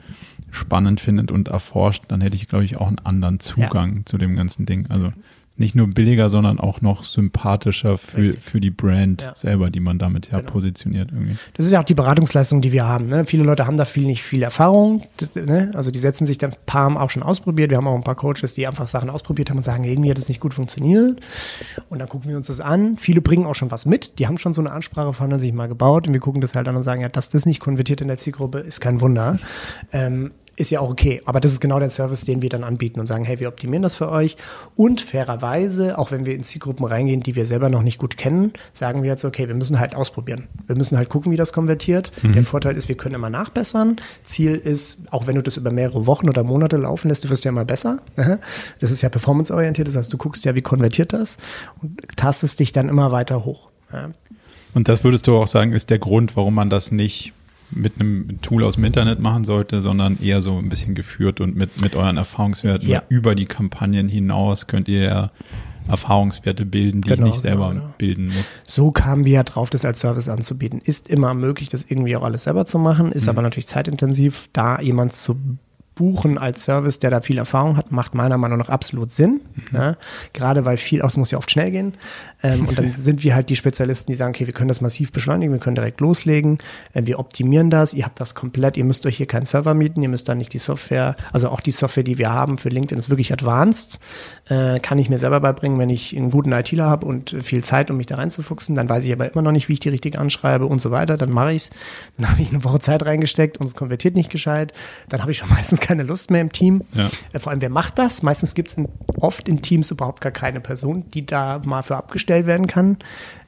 spannend findet und erforscht, dann hätte ich, glaube ich, auch einen anderen Zugang ja. zu dem ganzen Ding. Also nicht nur billiger, sondern auch noch sympathischer für, für die Brand ja. selber, die man damit ja genau. positioniert irgendwie. Das ist ja auch die Beratungsleistung, die wir haben. Ne? Viele Leute haben da viel nicht viel Erfahrung. Das, ne? Also die setzen sich dann ein paar haben auch schon ausprobiert. Wir haben auch ein paar Coaches, die einfach Sachen ausprobiert haben und sagen, irgendwie hat das nicht gut funktioniert. Und dann gucken wir uns das an. Viele bringen auch schon was mit. Die haben schon so eine Ansprache von sich mal gebaut und wir gucken das halt an und sagen, ja, dass das nicht konvertiert in der Zielgruppe, ist kein Wunder. Ähm, ist ja auch okay. Aber das ist genau der Service, den wir dann anbieten und sagen, hey, wir optimieren das für euch. Und fairerweise, auch wenn wir in Zielgruppen reingehen, die wir selber noch nicht gut kennen, sagen wir jetzt, okay, wir müssen halt ausprobieren. Wir müssen halt gucken, wie das konvertiert. Mhm. Der Vorteil ist, wir können immer nachbessern. Ziel ist, auch wenn du das über mehrere Wochen oder Monate laufen lässt, du wirst ja immer besser. Das ist ja performanceorientiert. Das heißt, du guckst ja, wie konvertiert das und tastest dich dann immer weiter hoch. Und das würdest du auch sagen, ist der Grund, warum man das nicht mit einem Tool aus dem Internet machen sollte, sondern eher so ein bisschen geführt und mit, mit euren Erfahrungswerten ja. über die Kampagnen hinaus könnt ihr ja Erfahrungswerte bilden, die Genau, ich nicht selber genau, genau. bilden muss. So kamen wir ja drauf, das als Service anzubieten. Ist immer möglich, das irgendwie auch alles selber zu machen, ist aber natürlich zeitintensiv. Da jemand zu buchen als Service, der da viel Erfahrung hat, macht meiner Meinung nach absolut Sinn. Ne? Gerade weil viel, auch es muss ja oft schnell gehen. Ähm, und dann sind wir halt die Spezialisten, die sagen, okay, wir können das massiv beschleunigen, wir können direkt loslegen, äh, wir optimieren das, ihr habt das komplett, ihr müsst euch hier keinen Server mieten, ihr müsst dann nicht die Software, also auch die Software, die wir haben für LinkedIn ist wirklich advanced, äh, kann ich mir selber beibringen, wenn ich einen guten ITler habe und viel Zeit, um mich da reinzufuchsen, dann weiß ich aber immer noch nicht, wie ich die richtig anschreibe und so weiter, dann mache ich's, dann habe ich eine Woche Zeit reingesteckt und es konvertiert nicht gescheit, dann habe ich schon meistens keine Lust mehr im Team. Ja. Äh, Vor allem, wer macht das? Meistens gibt es oft in Teams überhaupt gar keine Person, die da mal für abgestellt werden kann.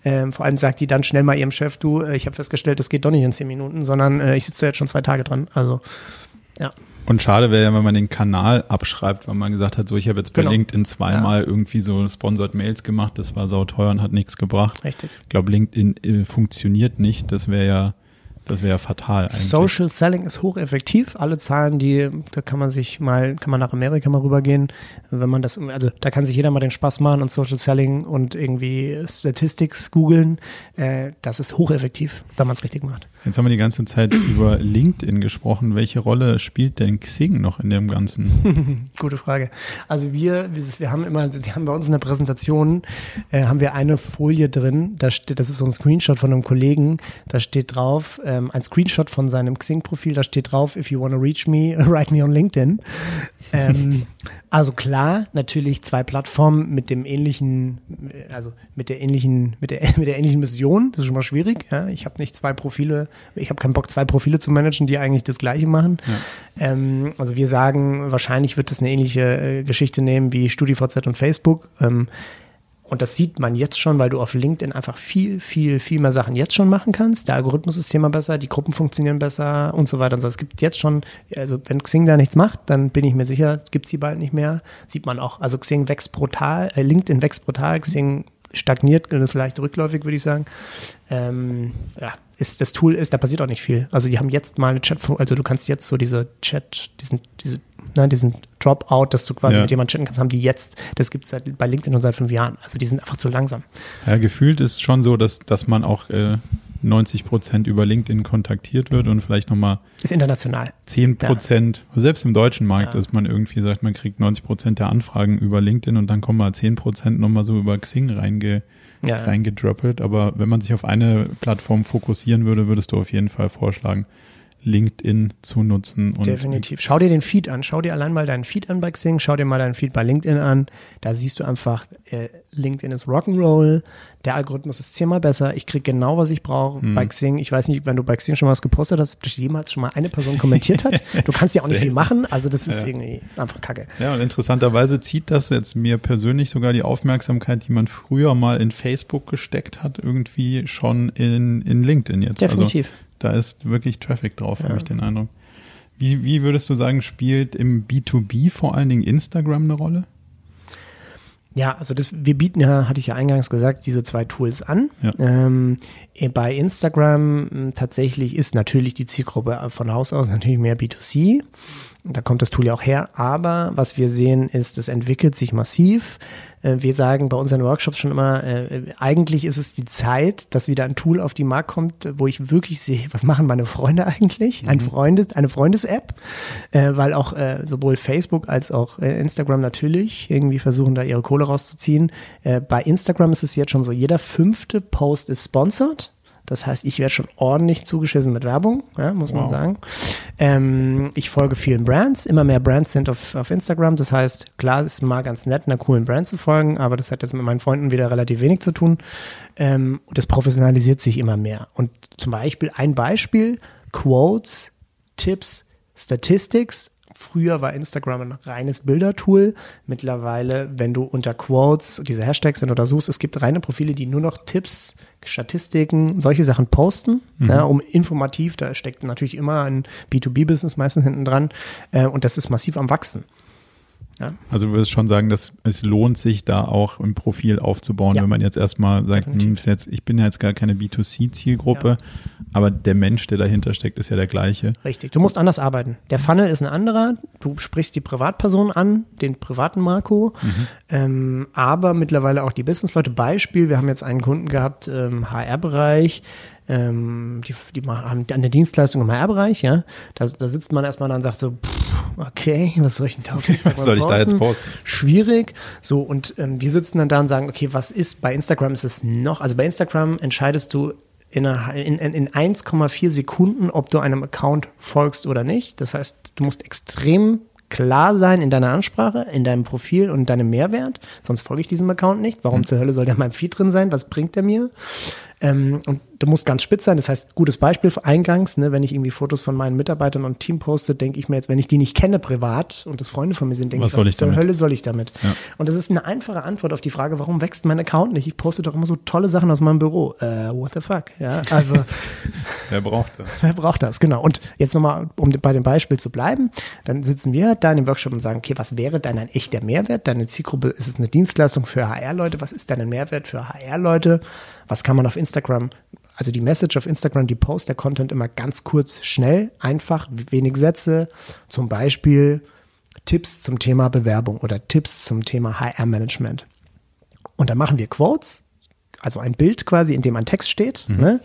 Ähm, vor allem sagt die dann schnell mal ihrem Chef, du, äh, ich habe festgestellt, das geht doch nicht in zehn Minuten, sondern äh, ich sitze da jetzt schon zwei Tage dran. Also, ja. Und schade wäre ja, wenn man den Kanal abschreibt, weil man gesagt hat, so ich habe jetzt bei Genau. LinkedIn zweimal irgendwie so Sponsored Mails gemacht, das war sauteuer und hat nichts gebracht. Richtig. Ich glaube, LinkedIn äh, funktioniert nicht. Das wäre ja, das wäre fatal eigentlich. Social Selling ist hocheffektiv. Alle Zahlen, die, da kann man sich mal, kann man nach Amerika mal rübergehen, wenn man das, also da kann sich jeder mal den Spaß machen und Social Selling und irgendwie Statistics googeln. Äh, das ist hocheffektiv, wenn man es richtig macht. Jetzt haben wir die ganze Zeit über LinkedIn gesprochen. Welche Rolle spielt denn Xing noch in dem Ganzen? Gute Frage. Also wir, wir, haben immer, wir haben bei uns in der Präsentation, äh, haben wir eine Folie drin, da steht, das ist so ein Screenshot von einem Kollegen, da steht drauf, ähm, ein Screenshot von seinem Xing-Profil, da steht drauf, if you want to reach me, write me on LinkedIn. ähm, also klar, natürlich zwei Plattformen mit dem ähnlichen, äh, also mit der ähnlichen, mit der, mit der ähnlichen Mission. Das ist schon mal schwierig. Ja? Ich habe nicht zwei Profile, ich habe keinen Bock, zwei Profile zu managen, die eigentlich das Gleiche machen. Ähm, also wir sagen, wahrscheinlich wird es eine ähnliche äh, Geschichte nehmen wie StudiVZ und Facebook. Ähm, und das sieht man jetzt schon, weil du auf LinkedIn einfach viel, viel, viel mehr Sachen jetzt schon machen kannst. Der Algorithmus ist immer besser, die Gruppen funktionieren besser und so weiter und so. Es gibt jetzt schon, also wenn Xing da nichts macht, dann bin ich mir sicher, gibt sie bald nicht mehr. Sieht man auch. Also Xing wächst brutal, äh, LinkedIn wächst brutal, Xing stagniert, das ist leicht rückläufig, würde ich sagen. Ähm, ja, ist, das Tool ist, da passiert auch nicht viel. Also die haben jetzt mal eine Chat, also du kannst jetzt so diese Chat, diesen, diese, ne, diesen Dropout, dass du quasi Ja. mit jemandem chatten kannst, haben die jetzt, das gibt es bei LinkedIn schon seit fünf Jahren. Also die sind einfach zu langsam. Ja, gefühlt ist schon so, dass, dass man auch äh, 90 Prozent über LinkedIn kontaktiert wird und vielleicht nochmal Ist international. 10 Prozent, selbst im deutschen Markt, Ja. dass man irgendwie sagt, man kriegt 90 Prozent der Anfragen über LinkedIn und dann kommen mal 10 Prozent nochmal so über Xing reinge, Ja. reingedroppelt. Aber wenn man sich auf eine Plattform fokussieren würde, würdest du auf jeden Fall vorschlagen, LinkedIn zu nutzen. Und Definitiv. Schau dir den Feed an. Schau dir allein mal deinen Feed an bei Xing. Schau dir mal deinen Feed bei LinkedIn an. Da siehst du einfach, äh, LinkedIn ist Rock'n'Roll. Der Algorithmus ist zehnmal besser. Ich krieg genau, was ich brauche. Mhm. Bei Xing, ich weiß nicht, wenn du bei Xing schon was gepostet hast, ob das jemals schon mal eine Person kommentiert hat. Du kannst ja auch nicht viel machen. Also das ist Ja. irgendwie einfach kacke. Ja, und interessanterweise zieht das jetzt mir persönlich sogar die Aufmerksamkeit, die man früher mal in Facebook gesteckt hat, irgendwie schon in, in LinkedIn jetzt. Definitiv. Also, da ist wirklich Traffic drauf, habe ich den Eindruck. Wie, wie würdest du sagen, spielt im B2B vor allen Dingen Instagram eine Rolle? Ja, also das, wir bieten ja, hatte ich ja eingangs gesagt, diese zwei Tools an. Ja. Ähm, eh, bei Instagram mh, tatsächlich ist natürlich die Zielgruppe von Haus aus natürlich mehr B2C. Da kommt das Tool ja auch her. Aber was wir sehen, ist, es entwickelt sich massiv. Äh, Wir sagen bei unseren Workshops schon immer, äh, eigentlich ist es die Zeit, dass wieder ein Tool auf die Markt kommt, wo ich wirklich sehe, was machen meine Freunde eigentlich? Ein Freundes, eine Freundes-App, äh, weil auch sowohl Facebook als auch Instagram natürlich irgendwie versuchen, da ihre Kohle rauszuziehen. Bei Instagram ist es jetzt schon so, jeder fünfte Post ist sponsored. Das heißt, ich werde schon ordentlich zugeschissen mit Werbung, ja, muss man Wow. sagen. Ähm, ich folge vielen Brands. Immer mehr Brands sind auf, auf Instagram. Das heißt, klar, es ist mal ganz nett, einer coolen Brand zu folgen, aber das hat jetzt mit meinen Freunden wieder relativ wenig zu tun. Ähm, und das professionalisiert sich immer mehr. Und zum Beispiel ein Beispiel, Quotes, Tipps, Statistics. Früher war Instagram ein reines Bildertool. Mittlerweile, wenn du unter Quotes, diese Hashtags, wenn du da suchst, es gibt reine Profile, die nur noch Tipps, Statistiken, solche Sachen posten, ja, um informativ, da steckt natürlich immer ein B2B-Business meistens hinten dran. Äh, und das ist massiv am Wachsen. Ja. Also du würdest schon sagen, dass es lohnt sich da auch ein Profil aufzubauen, Ja. wenn man jetzt erstmal sagt, hm, jetzt, ich bin ja jetzt gar keine B2C-Zielgruppe, aber der Mensch, der dahinter steckt, ist ja der gleiche. Richtig, du musst anders arbeiten. Der Funnel ist ein anderer. Du sprichst die Privatperson an, den privaten Marco, ähm, aber mittlerweile auch die Businessleute. Beispiel, wir haben jetzt einen Kunden gehabt im HR-Bereich, ähm, die, die haben eine Dienstleistung im HR-Bereich, ja. Da, da sitzt man erstmal da und sagt so, pff, okay, was soll ich denn da auf Instagram Was soll ich da jetzt posten? Schwierig. So, und ähm, wir sitzen dann da und sagen, okay, was ist bei Instagram ist es noch? Also bei Instagram entscheidest du in, in, in in 1,4 Sekunden, ob du einem Account folgst oder nicht. Das heißt, du musst extrem klar sein in deiner Ansprache, in deinem Profil und deinem Mehrwert. Sonst folge ich diesem Account nicht. Warum zur Hölle soll der in meinem Feed drin sein? Was bringt der mir? Ähm, und du musst ganz spitz sein. Das heißt, gutes Beispiel für eingangs, ne, wenn ich irgendwie Fotos von meinen Mitarbeitern und Team poste, denke ich mir jetzt, wenn ich die nicht kenne privat und das Freunde von mir sind, denke Was ich, was soll ich zur damit? Hölle soll ich damit? Ja. Und das ist eine einfache Antwort auf die Frage, warum wächst mein Account nicht? Ich poste doch immer so tolle Sachen aus meinem Büro. Äh, what the fuck? Ja, also Wer braucht das? Wer braucht das? Genau. Und jetzt nochmal, um bei dem Beispiel zu bleiben, dann sitzen wir da in dem Workshop und sagen, okay, was wäre dein ein echter Mehrwert? Deine Zielgruppe, ist es eine Dienstleistung für HR-Leute? Was ist dein Mehrwert für HR-Leute? Was kann man auf Instagram, also die Message auf Instagram, die Post, der Content immer ganz kurz, schnell, einfach, wenig Sätze. Zum Beispiel Tipps zum Thema Bewerbung oder Tipps zum Thema HR-Management. Und dann machen wir Quotes, also ein Bild quasi, in dem ein Text steht. Ne?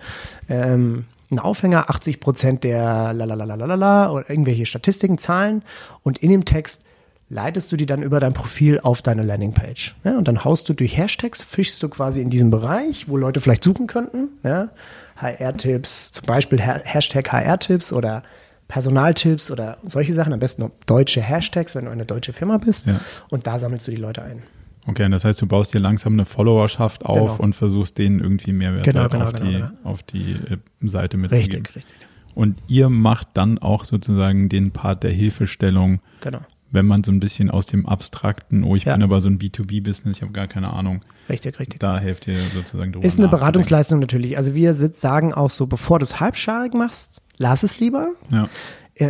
Ähm, ein Aufhänger, 80 Prozent der lalalalalala oder irgendwelche Statistiken, Zahlen. Und in dem Text leitest du die dann über dein Profil auf deine Landingpage. Ja? Und dann haust du durch Hashtags, fischst du quasi in diesem Bereich, wo Leute vielleicht suchen könnten. Ja? HR-Tipps, zum Beispiel Ha- Hashtag HR-Tipps oder Personaltipps oder solche Sachen. Am besten deutsche Hashtags, wenn du eine deutsche Firma bist. Ja. Und da sammelst du die Leute ein. Okay, und das heißt, du baust dir langsam eine Followerschaft auf Genau. und versuchst denen irgendwie Mehrwert Genau, genau, auf, genau, die, genau. auf die äh, Seite mitzugeben. Richtig, richtig. Und ihr macht dann auch sozusagen den Part der Hilfestellung, Genau. Wenn man so ein bisschen aus dem abstrakten, oh, ich Ja. bin aber so ein B2B-Business, ich habe gar keine Ahnung, Richtig, richtig. da helft ihr sozusagen drüber Ist eine. Beratungsleistung natürlich. Also wir sagen auch so, bevor du es halbscharig machst, lass es lieber. Ja.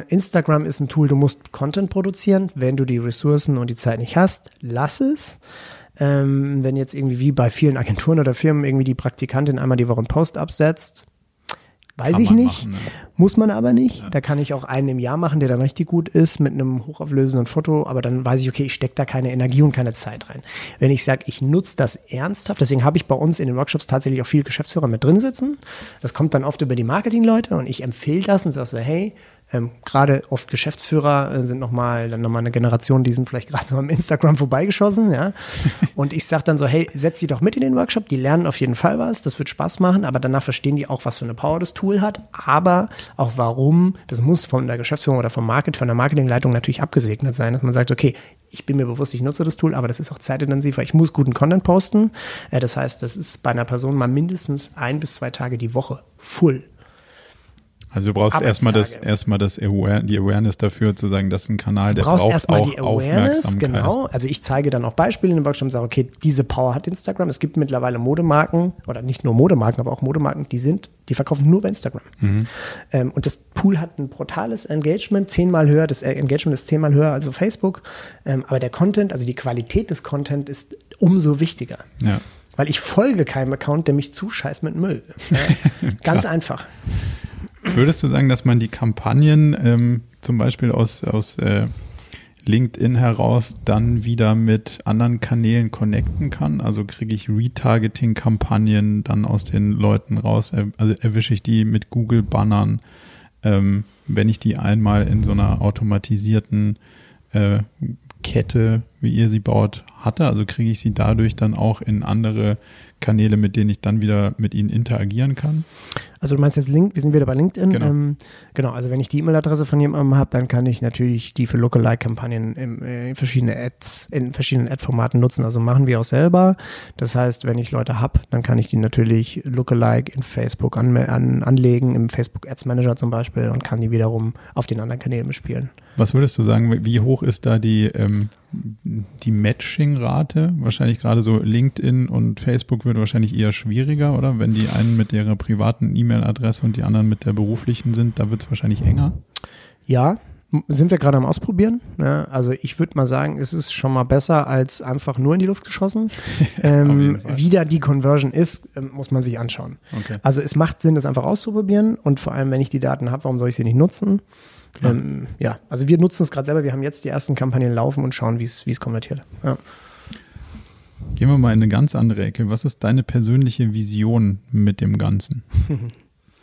Instagram ist ein Tool, du musst Content produzieren. Wenn du die Ressourcen und die Zeit nicht hast, lass es. Ähm, wenn jetzt irgendwie wie bei vielen Agenturen oder Firmen irgendwie die Praktikantin einmal die Woche einen Post absetzt, weiß ich nicht. machen, ne? Muss man aber nicht. Da kann ich auch einen im Jahr machen, der dann richtig gut ist mit einem hochauflösenden Foto, aber dann weiß ich, okay, ich stecke da keine Energie und keine Zeit rein. Wenn ich sage, ich nutze das ernsthaft, deswegen habe ich bei uns in den Workshops tatsächlich auch viele Geschäftsführer mit drin sitzen. Das kommt dann oft über die Marketingleute und ich empfehle das und sage so, hey, ähm, gerade oft Geschäftsführer äh, sind nochmal, dann nochmal eine Generation, die sind vielleicht gerade so am Instagram vorbeigeschossen, ja. Und ich sage dann so, hey, setz die doch mit in den Workshop, die lernen auf jeden Fall was, das wird Spaß machen, aber danach verstehen die auch, was für eine Power das Tool hat, aber auch warum, das muss von der Geschäftsführung oder vom Market, von der Marketingleitung natürlich abgesegnet sein, dass man sagt, okay, ich bin mir bewusst, ich nutze das Tool, aber das ist auch zeitintensiv, weil ich muss guten Content posten. Äh, das heißt, das ist bei einer Person mal mindestens ein bis zwei Tage die Woche full. Also du brauchst erstmal das, erstmal das Aware, die Awareness dafür zu sagen, das ist ein Kanal, Du der brauchst braucht erstmal auch die Awareness, genau. Also ich zeige dann auch Beispiele in dem Workshop und sage, okay, diese Power hat Instagram. Es gibt mittlerweile Modemarken oder nicht nur Modemarken, aber auch Modemarken, die sind, die verkaufen nur bei Instagram. Mhm. Ähm, und das Pool hat ein brutales Engagement, zehnmal höher, das Engagement ist zehnmal höher als Facebook. Ähm, aber der Content, also die Qualität des Content ist umso wichtiger. Ja. Weil ich folge keinem Account, der mich zuscheißt mit Müll. Ja, ganz einfach. Würdest du sagen, dass man die Kampagnen ähm, zum Beispiel aus, aus äh, LinkedIn heraus dann wieder mit anderen Kanälen connecten kann? Also kriege ich Retargeting-Kampagnen dann aus den Leuten raus? Also erwische ich die mit Google-Bannern, ähm, wenn ich die einmal in so einer automatisierten äh, Kette, wie ihr sie baut, hatte? Also kriege ich sie dadurch dann auch in andere Kanäle, mit denen ich dann wieder mit ihnen interagieren kann? Also du meinst jetzt Link, wir sind wieder bei LinkedIn. Genau. Ähm, genau, also wenn ich die E-Mail-Adresse von jemandem habe, dann kann ich natürlich die für Lookalike-Kampagnen im, äh, in verschiedene Ads, in verschiedenen Ad-Formaten nutzen. Also machen wir auch selber. Das heißt, wenn ich Leute habe, dann kann ich die natürlich Lookalike in Facebook an, an, anlegen, im Facebook Ads Manager zum Beispiel und kann die wiederum auf den anderen Kanälen bespielen. Was würdest du sagen, wie hoch ist da die, ähm, die Matching-Rate? Wahrscheinlich gerade so LinkedIn und Facebook wird wahrscheinlich eher schwieriger, oder? Wenn die einen mit ihrer privaten E-Mail-Adresse und die anderen mit der beruflichen sind, da wird es wahrscheinlich enger. Ja, sind wir gerade am Ausprobieren. Ne? Also ich würde mal sagen, es ist schon mal besser als einfach nur in die Luft geschossen. ähm, wie da die Conversion ist, ähm, muss man sich anschauen. Okay. Also es macht Sinn, das einfach auszuprobieren und vor allem, wenn ich die Daten habe, warum soll ich sie nicht nutzen? Ja, ähm, ja. also wir nutzen es gerade selber. Wir haben jetzt die ersten Kampagnen laufen und schauen, wie es konvertiert. Ja. Gehen wir mal in eine ganz andere Ecke. Was ist deine persönliche Vision mit dem Ganzen?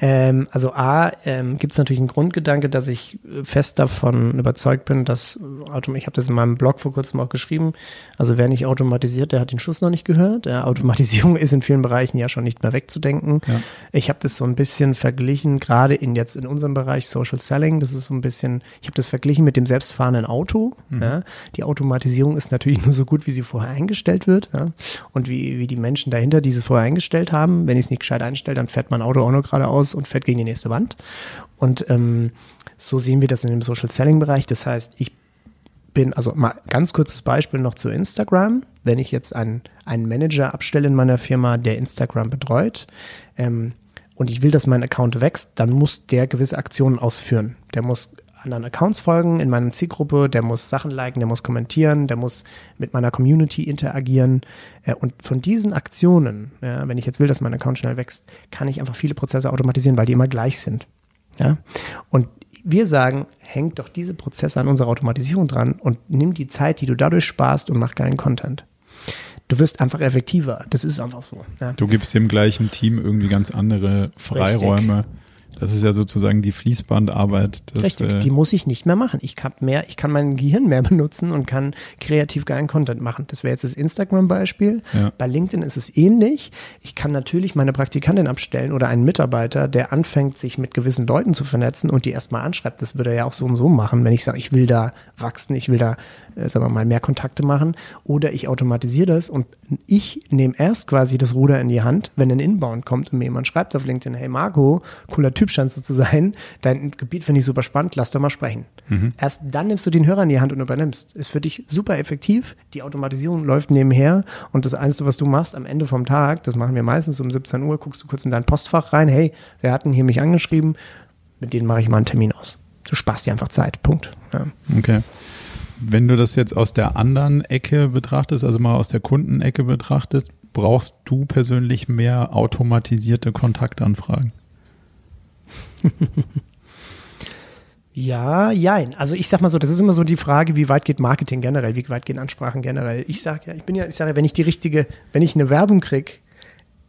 Ähm, also A, ähm, gibt es natürlich einen Grundgedanke, dass ich fest davon überzeugt bin, dass Autom ich habe das in meinem Blog vor kurzem auch geschrieben, also wer nicht automatisiert, der hat den Schuss noch nicht gehört. Ja, Automatisierung ist in vielen Bereichen ja schon nicht mehr wegzudenken. Ja. Ich habe das so ein bisschen verglichen, gerade in jetzt in unserem Bereich Social Selling, das ist so ein bisschen, ich habe das verglichen mit dem selbstfahrenden Auto. Mhm. Ja. Die Automatisierung ist natürlich nur so gut, wie sie vorher eingestellt wird ja. und wie, wie die Menschen dahinter dieses vorher eingestellt haben. Wenn ich es nicht gescheit einstelle, dann fährt mein Auto auch nur geradeaus und fährt gegen die nächste Wand. Und ähm, so sehen wir das in dem Social Selling Bereich. Das heißt, ich bin, also mal ganz kurzes Beispiel noch zu Instagram. Wenn ich jetzt einen, einen Manager abstelle in meiner Firma, der Instagram betreut, ähm, und ich will, dass mein Account wächst, dann muss der gewisse Aktionen ausführen. Der muss anderen Accounts folgen in meiner Zielgruppe, der muss Sachen liken, der muss kommentieren, der muss mit meiner Community interagieren. Äh, und von diesen Aktionen, ja, wenn ich jetzt will, dass mein Account schnell wächst, kann ich einfach viele Prozesse automatisieren, weil die immer gleich sind. Ja? Und wir sagen, hängt doch diese Prozesse an unserer Automatisierung dran und nimm die Zeit, die du dadurch sparst und mach geilen Content du wirst einfach effektiver. Das ist einfach so. Ja. Du gibst dem gleichen Team irgendwie ganz andere Freiräume. Richtig. Das ist ja sozusagen die Fließbandarbeit. Das, Richtig, äh, die muss ich nicht mehr machen. Ich kann mehr, ich kann mein Gehirn mehr benutzen und kann kreativ geilen Content machen. Das wäre jetzt das Instagram-Beispiel. Ja. Bei LinkedIn ist es ähnlich. Ich kann natürlich meine Praktikantin abstellen oder einen Mitarbeiter, der anfängt, sich mit gewissen Leuten zu vernetzen und die erstmal anschreibt. Das würde er ja auch so und so machen, wenn ich sage, ich will da wachsen, ich will da, äh, sagen wir mal, mehr Kontakte machen. Oder ich automatisiere das und ich nehme erst quasi das Ruder in die Hand, wenn ein Inbound kommt und mir jemand schreibt auf LinkedIn, hey Marco, cooler Typ, Typ scheinst du zu sein. Dein Gebiet finde ich super spannend, lass doch mal sprechen. Mhm. Erst dann nimmst du den Hörer in die Hand und übernimmst. Ist für dich super effektiv. Die Automatisierung läuft nebenher und das Einzige, was du machst am Ende vom Tag, das machen wir meistens um 17 Uhr, guckst du kurz in dein Postfach rein, hey, wer hat denn hier mich angeschrieben? Mit denen mache ich mal einen Termin aus. Du sparst dir einfach Zeit. Punkt. Ja. Okay. Wenn du das jetzt aus der anderen Ecke betrachtest, also mal aus der Kundenecke betrachtest, brauchst du persönlich mehr automatisierte Kontaktanfragen? Ja, jein. Also ich sag mal so, das ist immer so die Frage, wie weit geht Marketing generell, wie weit gehen Ansprachen generell. Ich sage ja, ich bin ja, ich sage ja, wenn ich die richtige, wenn ich eine Werbung krieg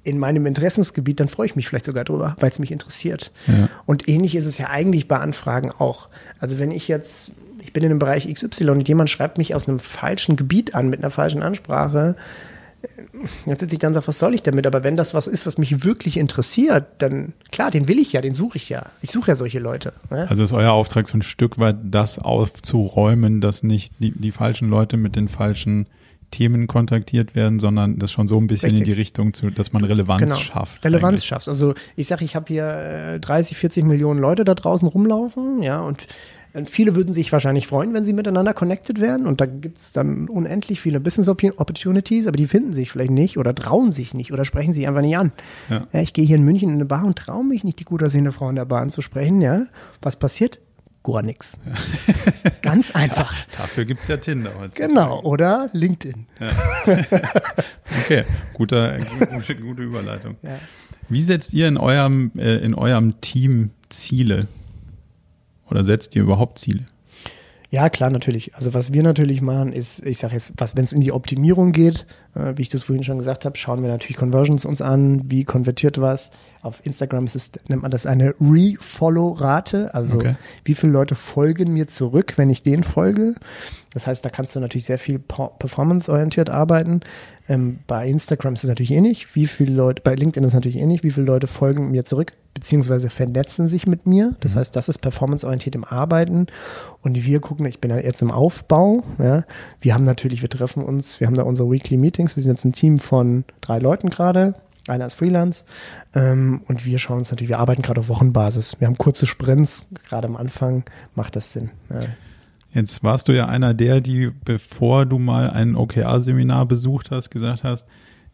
in meinem Interessensgebiet, dann freue ich mich vielleicht sogar drüber, weil es mich interessiert. Ja. Und ähnlich ist es ja eigentlich bei Anfragen auch. Also wenn ich jetzt, ich bin in einem Bereich XY und jemand schreibt mich aus einem falschen Gebiet an mit einer falschen Ansprache, jetzt sitze ich dann und sage, was soll ich damit? Aber wenn das was ist, was mich wirklich interessiert, dann klar, den will ich ja, den suche ich ja. Ich suche ja solche Leute. Ne? Also ist euer Auftrag so ein Stück weit, das aufzuräumen, dass nicht die, die falschen Leute mit den falschen Themen kontaktiert werden, sondern das schon so ein bisschen Richtig. in die Richtung zu, dass man Relevanz genau. schafft. Relevanz eigentlich. schafft. Also ich sage, ich habe hier 30, äh, 40 Millionen Leute da draußen rumlaufen, ja, und und viele würden sich wahrscheinlich freuen, wenn sie miteinander connected werden. Und da gibt es dann unendlich viele Business Opportunities, aber die finden sich vielleicht nicht oder trauen sich nicht oder sprechen sich einfach nicht an. Ja. ja ich gehe hier in München in eine Bar und traue mich nicht, die gut aussehende Frau in der Bar anzusprechen. Ja, was passiert? Gar nichts. Ja. Ganz einfach. Dafür gibt es ja Tinder. Genau, oder LinkedIn. Okay, guter, gute, gute Überleitung. Wie setzt ihr in eurem, äh, in eurem Team Ziele? Oder setzt ihr überhaupt Ziele? Ja, klar, natürlich. Also was wir natürlich machen, ist, ich sage jetzt, wenn es in die Optimierung geht, äh, wie ich das vorhin schon gesagt habe, schauen wir natürlich Conversions uns an, wie konvertiert was. Auf Instagram ist es, nennt man das eine Refollow-Rate, also okay. wie viele Leute folgen mir zurück, wenn ich denen folge. Das heißt, da kannst du natürlich sehr viel performance-orientiert arbeiten. Ähm, bei Instagram ist es natürlich ähnlich. Wie viele Leute, bei LinkedIn ist es natürlich ähnlich. Wie viele Leute folgen mir zurück, beziehungsweise vernetzen sich mit mir. Das mhm. heißt, das ist performance-orientiert im Arbeiten. Und wir gucken, ich bin ja jetzt im Aufbau. Ja. Wir haben natürlich, wir treffen uns, wir haben da unsere Weekly Meetings. Wir sind jetzt ein Team von drei Leuten gerade. Einer ist Freelance. Ähm, und wir schauen uns natürlich, wir arbeiten gerade auf Wochenbasis. Wir haben kurze Sprints, gerade am Anfang macht das Sinn. Ja. Jetzt warst du ja einer der, die, bevor du mal ein OKR-Seminar besucht hast, gesagt hast,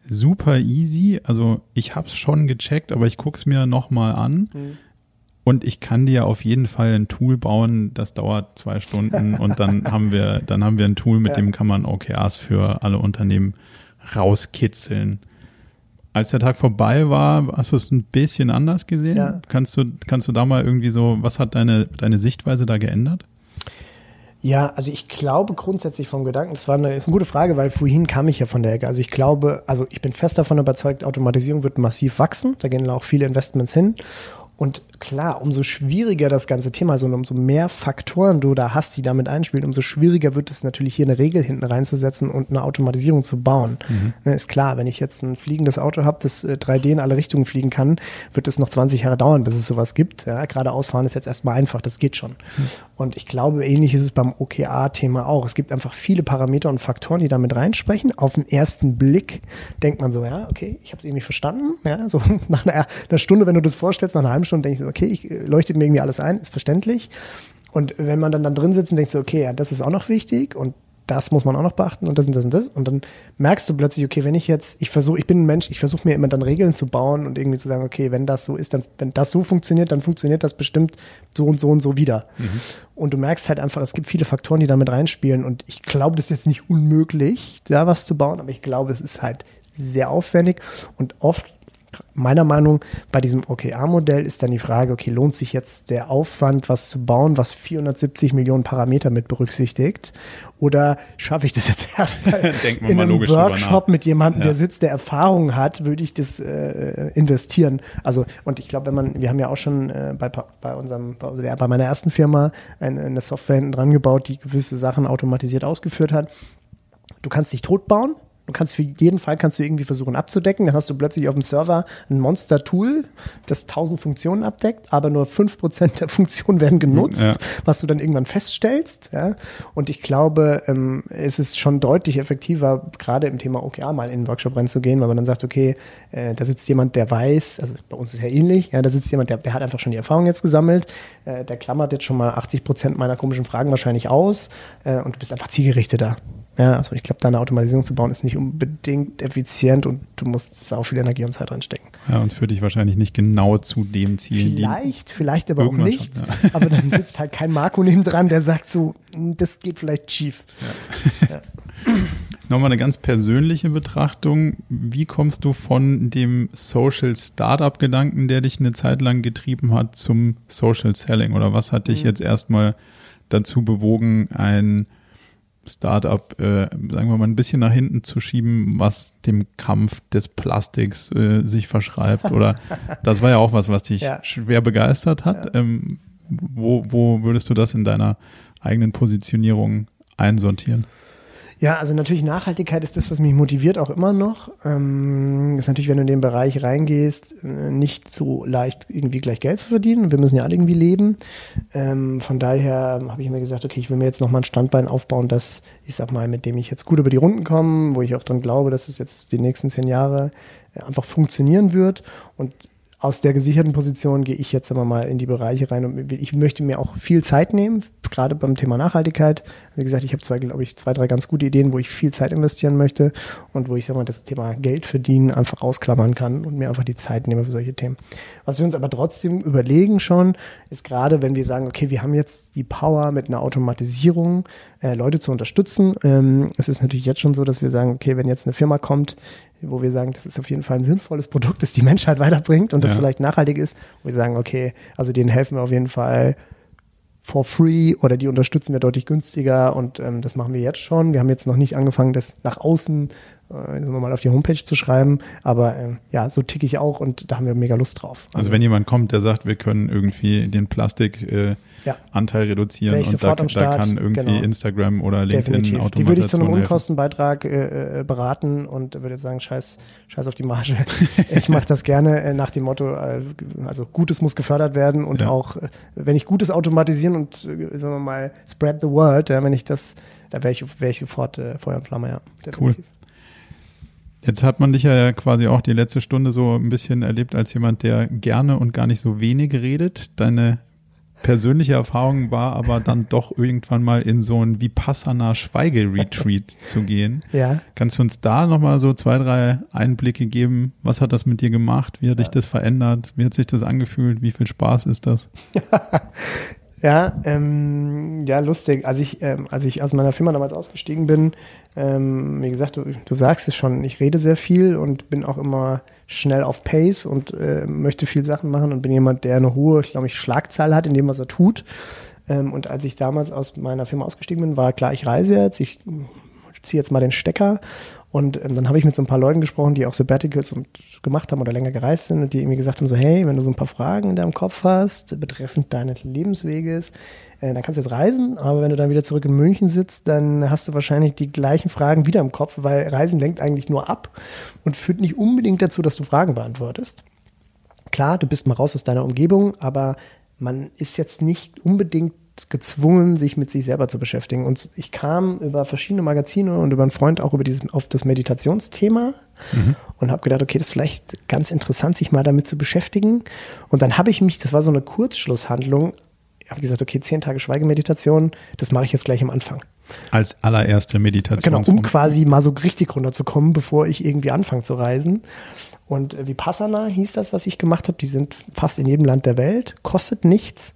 super easy. Also ich habe es schon gecheckt, aber ich gucke es mir nochmal an. Mhm. Und ich kann dir auf jeden Fall ein Tool bauen, das dauert zwei Stunden und dann haben wir, dann haben wir ein Tool, mit ja. dem kann man OKRs für alle Unternehmen rauskitzeln. Als der Tag vorbei war, hast du es ein bisschen anders gesehen? Ja. Kannst du, kannst du da mal irgendwie so, was hat deine, deine Sichtweise da geändert? Ja, also ich glaube grundsätzlich vom Gedanken, das war eine, eine, gute Frage, weil vorhin kam ich ja von der Ecke. Also ich glaube, also ich bin fest davon überzeugt, Automatisierung wird massiv wachsen. Da gehen auch viele Investments hin. Und klar, umso schwieriger das ganze Thema ist und umso mehr Faktoren du da hast, die damit einspielen, umso schwieriger wird es natürlich hier eine Regel hinten reinzusetzen und eine Automatisierung zu bauen. Mhm. Ne, ist klar, wenn ich jetzt ein fliegendes Auto habe, das 3D äh, in alle Richtungen fliegen kann, wird es noch 20 Jahre dauern, bis es sowas gibt. Ja, geradeaus fahren ist jetzt erstmal einfach, das geht schon. Mhm. Und ich glaube, ähnlich ist es beim OKA-Thema auch. Es gibt einfach viele Parameter und Faktoren, die damit reinsprechen. Auf den ersten Blick denkt man so, ja, okay, ich habe es irgendwie verstanden. Ja, so nach einer, einer Stunde, wenn du das vorstellst, nach einer halben Stunde denke ich so, okay, ich äh, leuchtet mir irgendwie alles ein, ist verständlich. Und wenn man dann, dann drin sitzt und denkt so, okay, ja, das ist auch noch wichtig und das muss man auch noch beachten und das und das und das. Und dann merkst du plötzlich, okay, wenn ich jetzt, ich versuche, ich bin ein Mensch, ich versuche mir immer dann Regeln zu bauen und irgendwie zu sagen, okay, wenn das so ist, dann, wenn das so funktioniert, dann funktioniert das bestimmt so und so und so wieder. Mhm. Und du merkst halt einfach, es gibt viele Faktoren, die damit reinspielen. Und ich glaube, das ist jetzt nicht unmöglich, da was zu bauen, aber ich glaube, es ist halt sehr aufwendig und oft meiner Meinung bei diesem OKR-Modell ist dann die Frage, okay, lohnt sich jetzt der Aufwand, was zu bauen, was 470 Millionen Parameter mit berücksichtigt? Oder schaffe ich das jetzt erstmal in einem Workshop mit jemandem, ja. der sitzt, der Erfahrung hat, würde ich das äh, investieren? Also, und ich glaube, wenn man, wir haben ja auch schon äh, bei, bei unserem, bei, bei meiner ersten Firma eine, eine Software hinten dran gebaut, die gewisse Sachen automatisiert ausgeführt hat. Du kannst dich tot bauen, Du kannst für jeden Fall kannst du irgendwie versuchen abzudecken. Dann hast du plötzlich auf dem Server ein Monster-Tool, das tausend Funktionen abdeckt, aber nur fünf Prozent der Funktionen werden genutzt, ja. was du dann irgendwann feststellst. Ja? Und ich glaube, ähm, es ist schon deutlich effektiver, gerade im Thema OKR mal in einen Workshop reinzugehen, weil man dann sagt, okay, äh, da sitzt jemand, der weiß, also bei uns ist ja ähnlich, ja, da sitzt jemand, der, der hat einfach schon die Erfahrung jetzt gesammelt, äh, der klammert jetzt schon mal 80 Prozent meiner komischen Fragen wahrscheinlich aus äh, und du bist einfach zielgerichteter. Ja, also ich glaube, da eine Automatisierung zu bauen ist nicht unbedingt effizient und du musst auch viel Energie und Zeit reinstecken. Ja, und es führt dich wahrscheinlich nicht genau zu dem Ziel. Vielleicht, vielleicht aber auch nicht. Schon, ja. Aber dann sitzt halt kein Marco neben dran, der sagt so, hm, das geht vielleicht schief. Ja. Ja. Nochmal eine ganz persönliche Betrachtung. Wie kommst du von dem Social Startup Gedanken, der dich eine Zeit lang getrieben hat, zum Social Selling? Oder was hat dich mhm. jetzt erstmal dazu bewogen, ein Startup, äh, sagen wir mal, ein bisschen nach hinten zu schieben, was dem Kampf des Plastiks äh, sich verschreibt. Oder das war ja auch was, was dich ja. schwer begeistert hat. Ja. Ähm, wo, wo würdest du das in deiner eigenen Positionierung einsortieren? Ja, also natürlich Nachhaltigkeit ist das, was mich motiviert, auch immer noch. Ähm, ist natürlich, wenn du in den Bereich reingehst, äh, nicht so leicht irgendwie gleich Geld zu verdienen. Wir müssen ja alle irgendwie leben. Ähm, von daher habe ich mir gesagt, okay, ich will mir jetzt nochmal ein Standbein aufbauen, das, ich sag mal, mit dem ich jetzt gut über die Runden komme, wo ich auch dran glaube, dass es jetzt die nächsten zehn Jahre äh, einfach funktionieren wird. Und aus der gesicherten Position gehe ich jetzt aber mal in die Bereiche rein und ich möchte mir auch viel Zeit nehmen, gerade beim Thema Nachhaltigkeit. Wie gesagt, ich habe zwei, glaube ich, zwei, drei ganz gute Ideen, wo ich viel Zeit investieren möchte und wo ich sag mal das Thema Geld verdienen einfach ausklammern kann und mir einfach die Zeit nehme für solche Themen. Was wir uns aber trotzdem überlegen schon, ist gerade, wenn wir sagen, okay, wir haben jetzt die Power mit einer Automatisierung äh, Leute zu unterstützen. Ähm, es ist natürlich jetzt schon so, dass wir sagen, okay, wenn jetzt eine Firma kommt, wo wir sagen, das ist auf jeden Fall ein sinnvolles Produkt, das die Menschheit weiterbringt und das ja. vielleicht nachhaltig ist, wo wir sagen, okay, also denen helfen wir auf jeden Fall for free oder die unterstützen wir deutlich günstiger und ähm, das machen wir jetzt schon. Wir haben jetzt noch nicht angefangen, das nach außen äh, sagen wir mal auf die Homepage zu schreiben, aber äh, ja, so ticke ich auch und da haben wir mega Lust drauf. Also, also wenn jemand kommt, der sagt, wir können irgendwie den Plastik äh, ja. Anteil reduzieren und da, da, kann irgendwie genau. Instagram oder LinkedIn Definitiv. Die würde ich zu einem Unkostenbeitrag äh, äh, beraten und würde sagen, scheiß, scheiß auf die Marge. ich mache das gerne äh, nach dem Motto, äh, also Gutes muss gefördert werden und ja. auch, äh, wenn ich Gutes automatisieren und, äh, sagen wir mal, spread the word, ja, wenn ich das, da wäre ich, wär ich sofort Feuer und Flamme, ja. Definitiv. Cool. Jetzt hat man dich ja quasi auch die letzte Stunde so ein bisschen erlebt als jemand, der gerne und gar nicht so wenig redet. Deine persönliche Erfahrung war aber dann doch irgendwann mal in so ein Vipassana Schweigeretreat zu gehen. Ja. Kannst du uns da nochmal so zwei, drei Einblicke geben? Was hat das mit dir gemacht? Wie hat dich das verändert? Wie hat sich das angefühlt? Wie viel Spaß ist das? Ja, ähm, ja, lustig. Als ich, ähm, als ich aus meiner Firma damals ausgestiegen bin, ähm, wie gesagt, du, du sagst es schon, ich rede sehr viel und bin auch immer schnell auf Pace und äh, möchte viel Sachen machen und bin jemand, der eine hohe, glaube ich, Schlagzahl hat in dem, was er tut. Ähm, und als ich damals aus meiner Firma ausgestiegen bin, war klar, ich reise jetzt, ich ziehe jetzt mal den Stecker und ähm, dann habe ich mit so ein paar Leuten gesprochen, die auch Sabbaticals gemacht haben oder länger gereist sind und die irgendwie gesagt haben so, hey, wenn du so ein paar Fragen in deinem Kopf hast, betreffend deines Lebensweges, äh, dann kannst du jetzt reisen, aber wenn du dann wieder zurück in München sitzt, dann hast du wahrscheinlich die gleichen Fragen wieder im Kopf, weil Reisen lenkt eigentlich nur ab und führt nicht unbedingt dazu, dass du Fragen beantwortest. Klar, du bist mal raus aus deiner Umgebung, aber man ist jetzt nicht unbedingt gezwungen, sich mit sich selber zu beschäftigen. Und ich kam über verschiedene Magazine und über einen Freund auch über dieses, auf das Meditationsthema mhm. und habe gedacht, okay, das ist vielleicht ganz interessant, sich mal damit zu beschäftigen. Und dann habe ich mich, das war so eine Kurzschlusshandlung, habe gesagt, okay, zehn Tage Schweigemeditation, das mache ich jetzt gleich am Anfang. Als allererste Meditation. Genau, um quasi mal so richtig runterzukommen, bevor ich irgendwie anfange zu reisen. Und äh, Vipassana hieß das, was ich gemacht habe. Die sind fast in jedem Land der Welt, kostet nichts.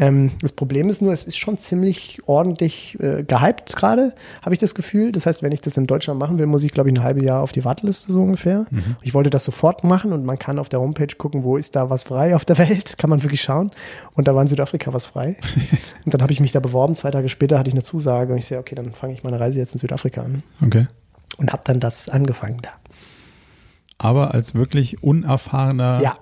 Ähm, das Problem ist nur, es ist schon ziemlich ordentlich äh, gehypt gerade, habe ich das Gefühl. Das heißt, wenn ich das in Deutschland machen will, muss ich, glaube ich, ein halbes Jahr auf die Warteliste so ungefähr. Mhm. Ich wollte das sofort machen und man kann auf der Homepage gucken, wo ist da was frei auf der Welt, kann man wirklich schauen. Und da war in Südafrika was frei. und dann habe ich mich da beworben. Zwei Tage später hatte ich eine Zusage und ich sehe, okay, dann fange ich meine Reise jetzt in Südafrika an. Okay. Und habe dann das angefangen da. Aber als wirklich unerfahrener ja.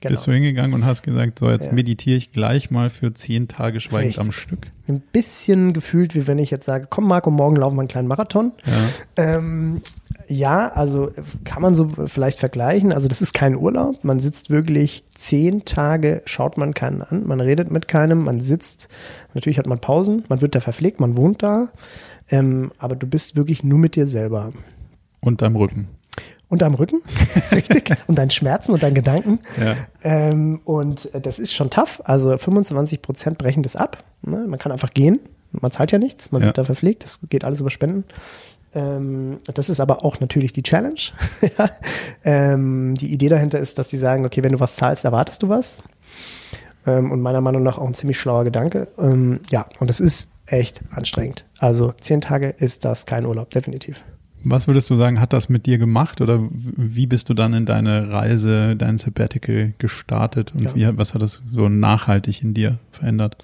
Genau. Bist du hingegangen und hast gesagt, so jetzt ja. meditiere ich gleich mal für zehn Tage schweigend Richtig. am Stück. Ein bisschen gefühlt, wie wenn ich jetzt sage, komm Marco, morgen laufen wir einen kleinen Marathon. Ja. Ähm, ja, also kann man so vielleicht vergleichen. Also das ist kein Urlaub. Man sitzt wirklich zehn Tage, schaut man keinen an, man redet mit keinem, man sitzt. Natürlich hat man Pausen, man wird da verpflegt, man wohnt da. Ähm, aber du bist wirklich nur mit dir selber. Und deinem Rücken und am Rücken, richtig, und deinen Schmerzen und deinen Gedanken. Ja. Ähm, und das ist schon tough. Also 25 Prozent brechen das ab. Ne? Man kann einfach gehen. Man zahlt ja nichts. Man ja. wird da verpflegt. Das geht alles über Spenden. Ähm, das ist aber auch natürlich die Challenge. ja. ähm, die Idee dahinter ist, dass die sagen, okay, wenn du was zahlst, erwartest du was. Ähm, und meiner Meinung nach auch ein ziemlich schlauer Gedanke. Ähm, ja, und das ist echt anstrengend. Also zehn Tage ist das kein Urlaub, definitiv. Was würdest du sagen, hat das mit dir gemacht oder wie bist du dann in deine Reise, dein Sabbatical gestartet und ja. wie, was hat das so nachhaltig in dir verändert?